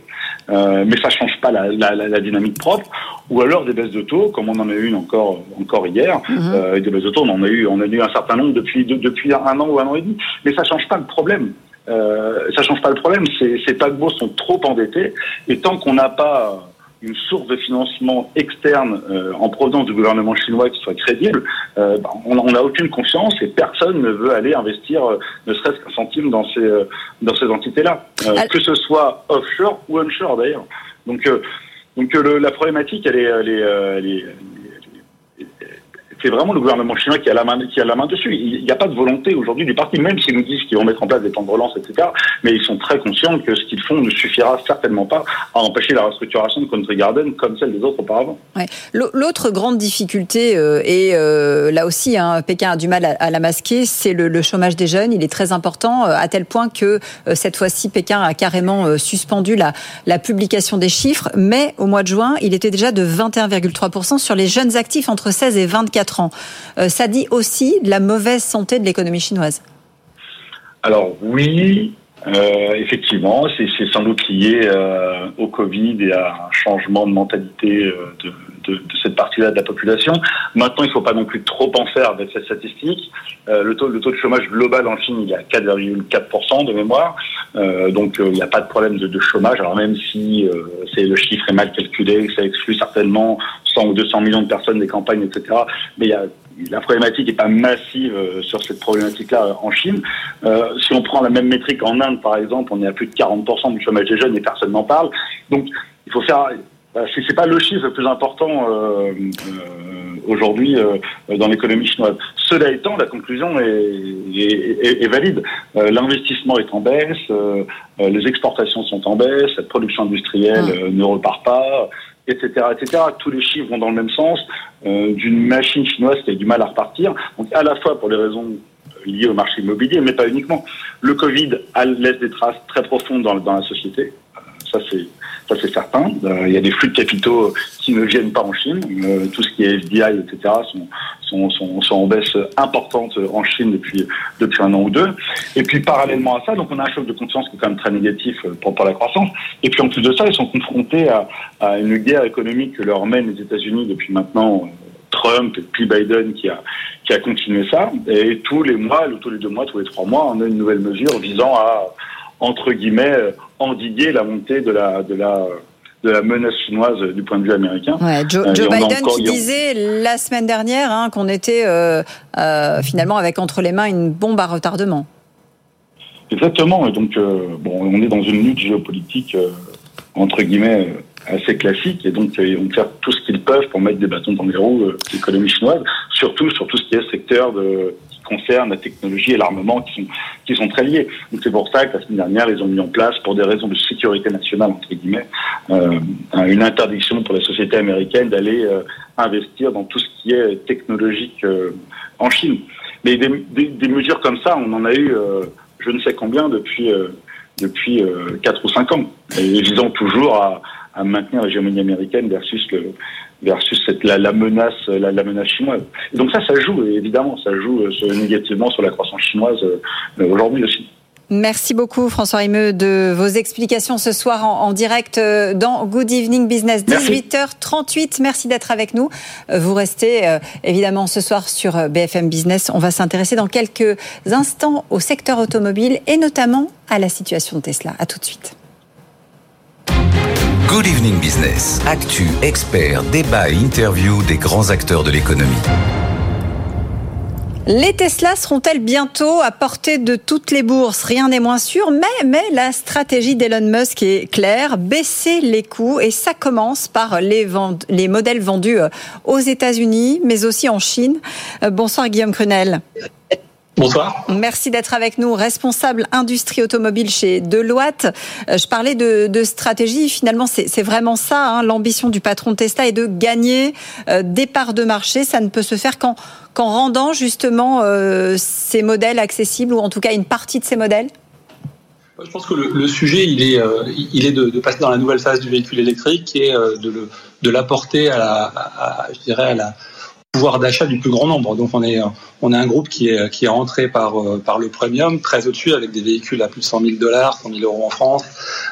Euh, mais ça change pas la, la, la, dynamique propre. Ou alors des baisses de taux, comme on en a eu une encore encore hier. Mhm. euh, des baisses de taux, on en a eu on a eu un certain nombre depuis depuis un an ou un an et demi. Mais ça change pas le problème. Euh, ça change pas le problème. Ces, ces paquebots sont trop endettés et tant qu'on n'a pas une source de financement externe euh, en provenance du gouvernement chinois qui soit crédible, euh, bah, on n'a aucune confiance et personne ne veut aller investir euh, ne serait-ce qu'un centime dans ces, dans ces entités-là, que ce soit offshore ou onshore d'ailleurs. Donc, donc la problématique, elle est, elle est, elle est c'est vraiment le gouvernement chinois qui a la main, dessus. Il n'y a pas de volonté aujourd'hui du parti, même s'ils nous disent qu'ils vont mettre en place des plans de relance, etc. Mais ils sont très conscients que ce qu'ils font ne suffira certainement pas à empêcher la restructuration de Country Garden comme celle des autres auparavant. L'autre grande difficulté, euh, et euh, là aussi, hein, Pékin a du mal à, la masquer, c'est le, chômage des jeunes. Il est très important, euh, à tel point que cette fois-ci, Pékin a carrément suspendu la, la publication des chiffres. Mais au mois de juin, il était déjà de 21,3% sur les jeunes actifs entre 16 et 24 euh, ça dit aussi de la mauvaise santé de l'économie chinoise. Alors oui, Euh, effectivement, c'est sans doute lié euh, au Covid et à un changement de mentalité euh, de, de, de, cette partie-là de la population. Maintenant, il ne faut pas non plus trop en faire avec cette statistique. Euh, le, taux, le taux de chômage global en Chine, il est à 4,4% de mémoire. Euh, donc, il n'y a pas de problème de, de, chômage. Alors, même si le chiffre est mal calculé, ça exclut certainement 100 ou 200 millions de personnes des campagnes, etc. Mais il y a la problématique n'est pas massive euh, sur cette problématique-là euh, en Chine. Euh, si on prend la même métrique en Inde, par exemple, on est à plus de 40% du chômage des jeunes et personne n'en parle. Donc, il faut faire. C'est pas le chiffre le plus important euh, aujourd'hui dans l'économie chinoise. Cela étant, la conclusion est, est, est valide. L'investissement est en baisse, les exportations sont en baisse, la production industrielle ah. ne repart pas etc., etc. Tous les chiffres vont dans le même sens euh, d'une machine chinoise qui a du mal à repartir. Donc à la fois pour les raisons liées au marché immobilier, mais pas uniquement. Le Covid laisse des traces très profondes dans la société. Euh, ça c'est certain. Euh, il y a des flux de capitaux qui ne viennent pas en Chine. Euh, tout ce qui est FDI, etc., sont, sont, en baisse importante en Chine depuis, depuis un an ou deux. Et puis parallèlement à ça, donc on a un choc de confiance qui est quand même très négatif pour, pour la croissance. Et puis en plus de ça, ils sont confrontés à, à une guerre économique que leur mènent les États-Unis depuis maintenant Trump et puis Biden qui a, qui a continué ça. Et tous les mois, tous les deux mois, tous les trois mois, on a une nouvelle mesure visant à, entre guillemets, endiguer la montée de la, de la, de la menace chinoise du point de vue américain. Ouais, Joe, Joe Biden qui disait la semaine dernière hein, qu'on était euh, euh, finalement avec entre les mains une bombe à retardement. Exactement. Et donc, euh, bon, on est dans une lutte géopolitique entre guillemets assez classique et donc ils vont faire tout ce qu'ils peuvent pour mettre des bâtons dans les roues de l'économie chinoise, surtout sur tout ce qui est secteur de concerne la technologie et l'armement qui sont, qui sont très liés. Donc c'est pour ça que la semaine dernière, ils ont mis en place, pour des raisons de sécurité nationale, entre guillemets, euh, une interdiction pour la société américaine d'aller euh, investir dans tout ce qui est technologique euh, en Chine. Mais des, des, des, mesures comme ça, on en a eu euh, je ne sais combien depuis, euh, depuis 4 ou 5 ans, et visant toujours à, à maintenir l'hégémonie américaine versus le, versus cette, la, la menace la, la, menace chinoise. Et donc ça, ça joue évidemment, ça joue euh, négativement sur la croissance chinoise euh, aujourd'hui aussi. Merci beaucoup François Rimeux de vos explications ce soir en, en direct euh, dans Good Evening Business 18h38. Merci d'être avec nous. Vous restez euh, évidemment ce soir sur BFM Business. On va s'intéresser dans quelques instants au secteur automobile et notamment à la situation de Tesla. À tout de suite. Good Evening Business. Actu, experts, débat et interview des grands acteurs de l'économie. Les Tesla seront-elles bientôt à portée de toutes les bourses? Rien n'est moins sûr, mais, mais la stratégie d'Elon Musk est claire, baisser les coûts, et ça commence par les, les modèles vendus euh, aux États-Unis, mais aussi en Chine. Euh, bonsoir Guillaume Crunel. Bonsoir. Merci d'être avec nous, responsable industrie automobile chez Deloitte. Euh, je parlais de, de stratégie. Finalement, c'est vraiment ça. Hein, L'ambition du patron de Tesla est de gagner euh, des parts de marché. Ça ne peut se faire qu'en qu rendant justement euh, ces modèles accessibles, ou en tout cas une partie de ces modèles. Je pense que le, le sujet, il est, euh, il est de, de, passer dans la nouvelle phase du véhicule électrique, euh, de l'apporter à la, à, je dirais à la pouvoir d'achat du plus grand nombre. Donc on est on a un groupe qui est qui est rentré par par le premium très au-dessus avec des véhicules à plus de 100 000 dollars, 100 000 euros en France.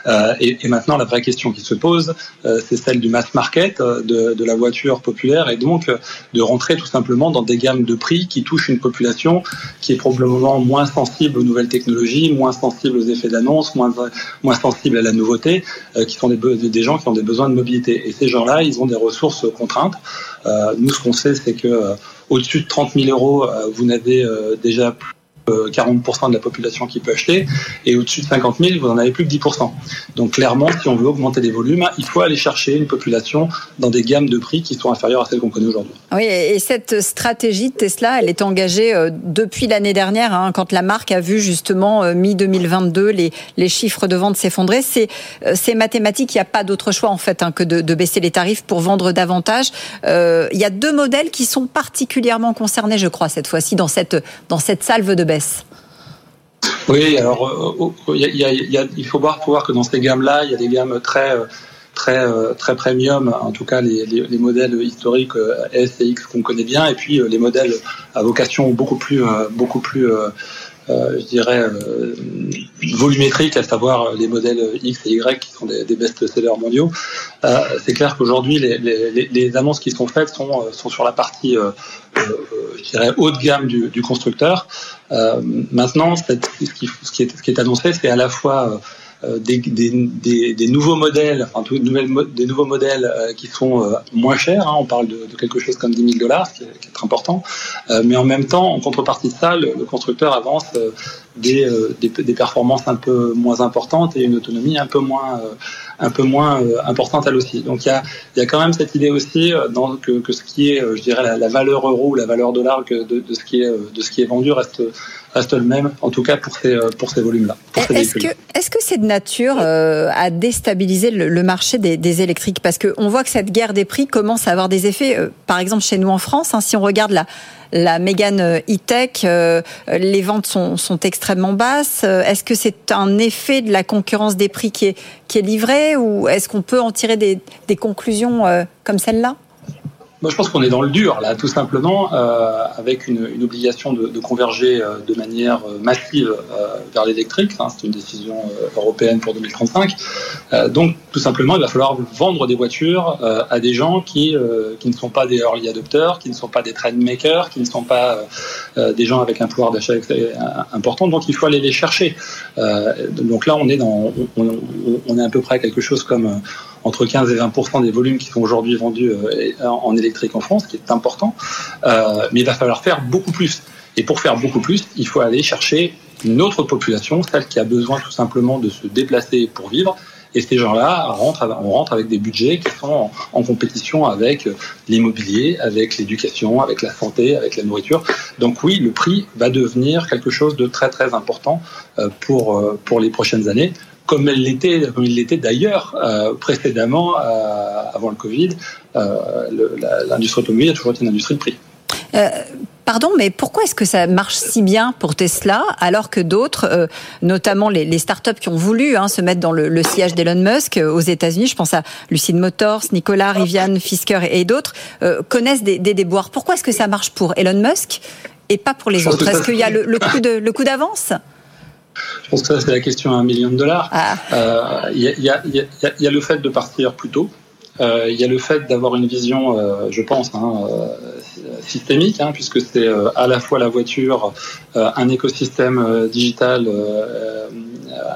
Euh, et, et, maintenant la vraie question qui se pose, euh, c'est celle du mass market, de, de la voiture populaire et donc de rentrer tout simplement dans des gammes de prix qui touchent une population qui est probablement moins sensible aux nouvelles technologies, moins sensible aux effets d'annonce, moins moins sensible à la nouveauté, euh, qui sont des, des gens qui ont des besoins de mobilité. Et ces gens-là, ils ont des ressources contraintes. Euh, nous, ce qu'on sait, c'est que euh, au-dessus de 30 000 euros, euh, vous n'avez déjà plus 40% de la population qui peut acheter, et au-dessus de 50 000, vous n'en avez plus que 10%. Donc clairement, si on veut augmenter les volumes, il faut aller chercher une population dans des gammes de prix qui sont inférieures à celles qu'on connaît aujourd'hui. Oui, et cette stratégie de Tesla, elle est engagée depuis l'année dernière, hein, quand la marque a vu justement mi-2022 les, les chiffres de vente s'effondrer. C'est mathématique, il n'y a pas d'autre choix en fait hein, que de, baisser les tarifs pour vendre davantage. Euh, il y a deux modèles qui sont particulièrement concernés, je crois, cette fois-ci, dans cette, dans cette salve de baisse. Oui, alors euh, il faut voir, que dans ces gammes-là, il y a des gammes très très très premium, en tout cas les, les, les modèles historiques S et X qu'on connaît bien, et puis les modèles à vocation beaucoup plus beaucoup plus je dirais, volumétriques, à savoir les modèles X et Y qui sont des, best-sellers mondiaux. c'est clair qu'aujourd'hui, les, annonces qui sont faites sont, sont sur la partie, je dirais, haut de gamme du, constructeur. maintenant, ce qui, ce, qui est, ce qui est annoncé, c'est à la fois euh, des, nouveaux modèles, enfin des nouveaux modèles euh, qui sont euh, moins chers. Hein, on parle de, quelque chose comme 10 000 dollars, qui, qui, est important. mais en même temps, en contrepartie de ça, le, constructeur avance des, performances un peu moins importantes et une autonomie un peu moins, importante elle aussi. Donc il y a, quand même cette idée aussi que, ce qui est, je dirais, la, valeur euro ou la valeur dollar ce de ce qui est vendu reste reste le même, en tout cas pour ces, euh, pour ces volumes-là. Est-ce que est-ce que c'est de nature euh, à déstabiliser le, marché des, des électriques? Parce qu'on voit que cette guerre des prix commence à avoir des effets, euh, par exemple chez nous en France, hein, si on regarde la la Mégane e-tech, les ventes sont, sont extrêmement basses. Est-ce que c'est un effet de la concurrence des prix qui est, qui est livré ou est-ce qu'on peut en tirer des, des conclusions comme celle-là? Moi, je pense qu'on est dans le dur, là, tout simplement, euh, avec une, une, obligation de, de converger euh, de manière euh, massive euh, vers l'électrique. Hein, C'est une décision euh, européenne pour 2035. donc, tout simplement, il va falloir vendre des voitures à des gens qui, qui ne sont pas des early adopters, qui ne sont pas des trend makers, qui ne sont pas des gens avec un pouvoir d'achat important. Donc, il faut aller les chercher. donc là, on est dans, on, on, est à peu près à quelque chose comme entre 15 et 20% des volumes qui sont aujourd'hui vendus euh, en électrique en France, qui est important. Euh, mais il va falloir faire beaucoup plus. Et pour faire beaucoup plus, il faut aller chercher une autre population, celle qui a besoin tout simplement de se déplacer pour vivre. Et ces gens-là on rentre avec des budgets qui sont en, compétition avec l'immobilier, avec l'éducation, avec la santé, avec la nourriture. Donc oui, le prix va devenir quelque chose de très très important euh, pour, pour les prochaines années comme elle l'était, comme il l'était d'ailleurs euh, précédemment, euh, avant le Covid. Euh, l'industrie automobile a toujours été une industrie de prix. Pardon, mais pourquoi est-ce que ça marche si bien pour Tesla alors que d'autres, notamment les, les, startups qui ont voulu hein, se mettre dans le, le siège d'Elon Musk aux États-Unis, je pense à Lucid Motors, Nicolas, Rivian, Fisker et, d'autres, connaissent des, des déboires. Pourquoi est-ce que ça marche pour Elon Musk et pas pour les autres? Est-ce qu'il y a le, le coup de le coup d'avance? Je pense que ça, c'est la question à un million de dollars. Ah. Euh, il y, a, le fait de partir plus tôt. Euh, il y a le fait d'avoir une vision, euh, je pense, hein, systémique, hein, puisque c'est à la fois la voiture, un écosystème digital,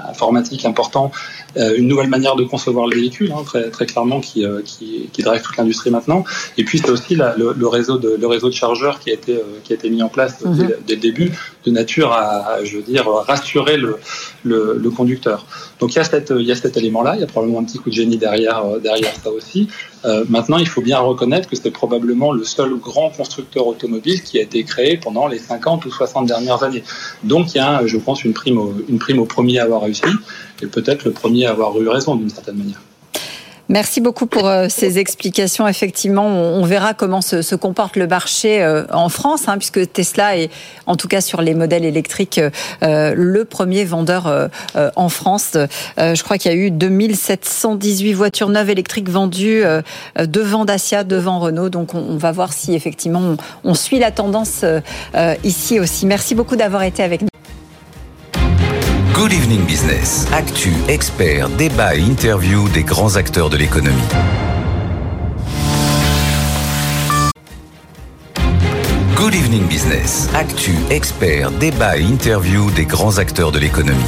informatique important, une nouvelle manière de concevoir le véhicule, hein, très, très clairement, qui, qui, qui drive toute l'industrie maintenant. Et puis c'est aussi le, réseau de, le réseau de chargeurs qui a été, qui a été mis en place mhm. dès, le début, de nature à, je veux dire, rassurer le, le, le conducteur. Donc il y a, il y a cet élément-là, il y a probablement un petit coup de génie derrière, derrière ça aussi. Euh, maintenant, il faut bien reconnaître que c'est probablement le seul grand constructeur automobile qui a été créé pendant les 50 ou 60 dernières années. Donc il y a, je pense, une prime au, une prime au premier à avoir réussi et peut-être le premier à avoir eu raison d'une certaine manière. Merci beaucoup pour euh, ces explications. Effectivement, on, verra comment se, comporte le marché euh, en France, hein, puisque Tesla est, en tout cas sur les modèles électriques, euh, le premier vendeur en France. je crois qu'il y a eu 2718 voitures neuves électriques vendues devant Dacia, devant Renault. Donc, on, va voir si effectivement on, on suit la tendance ici aussi. Merci beaucoup d'avoir été avec nous. Good Evening Business. Actu, experts, débat et interview des grands acteurs de l'économie. Good Evening Business. Actu, experts, débat et interview des grands acteurs de l'économie.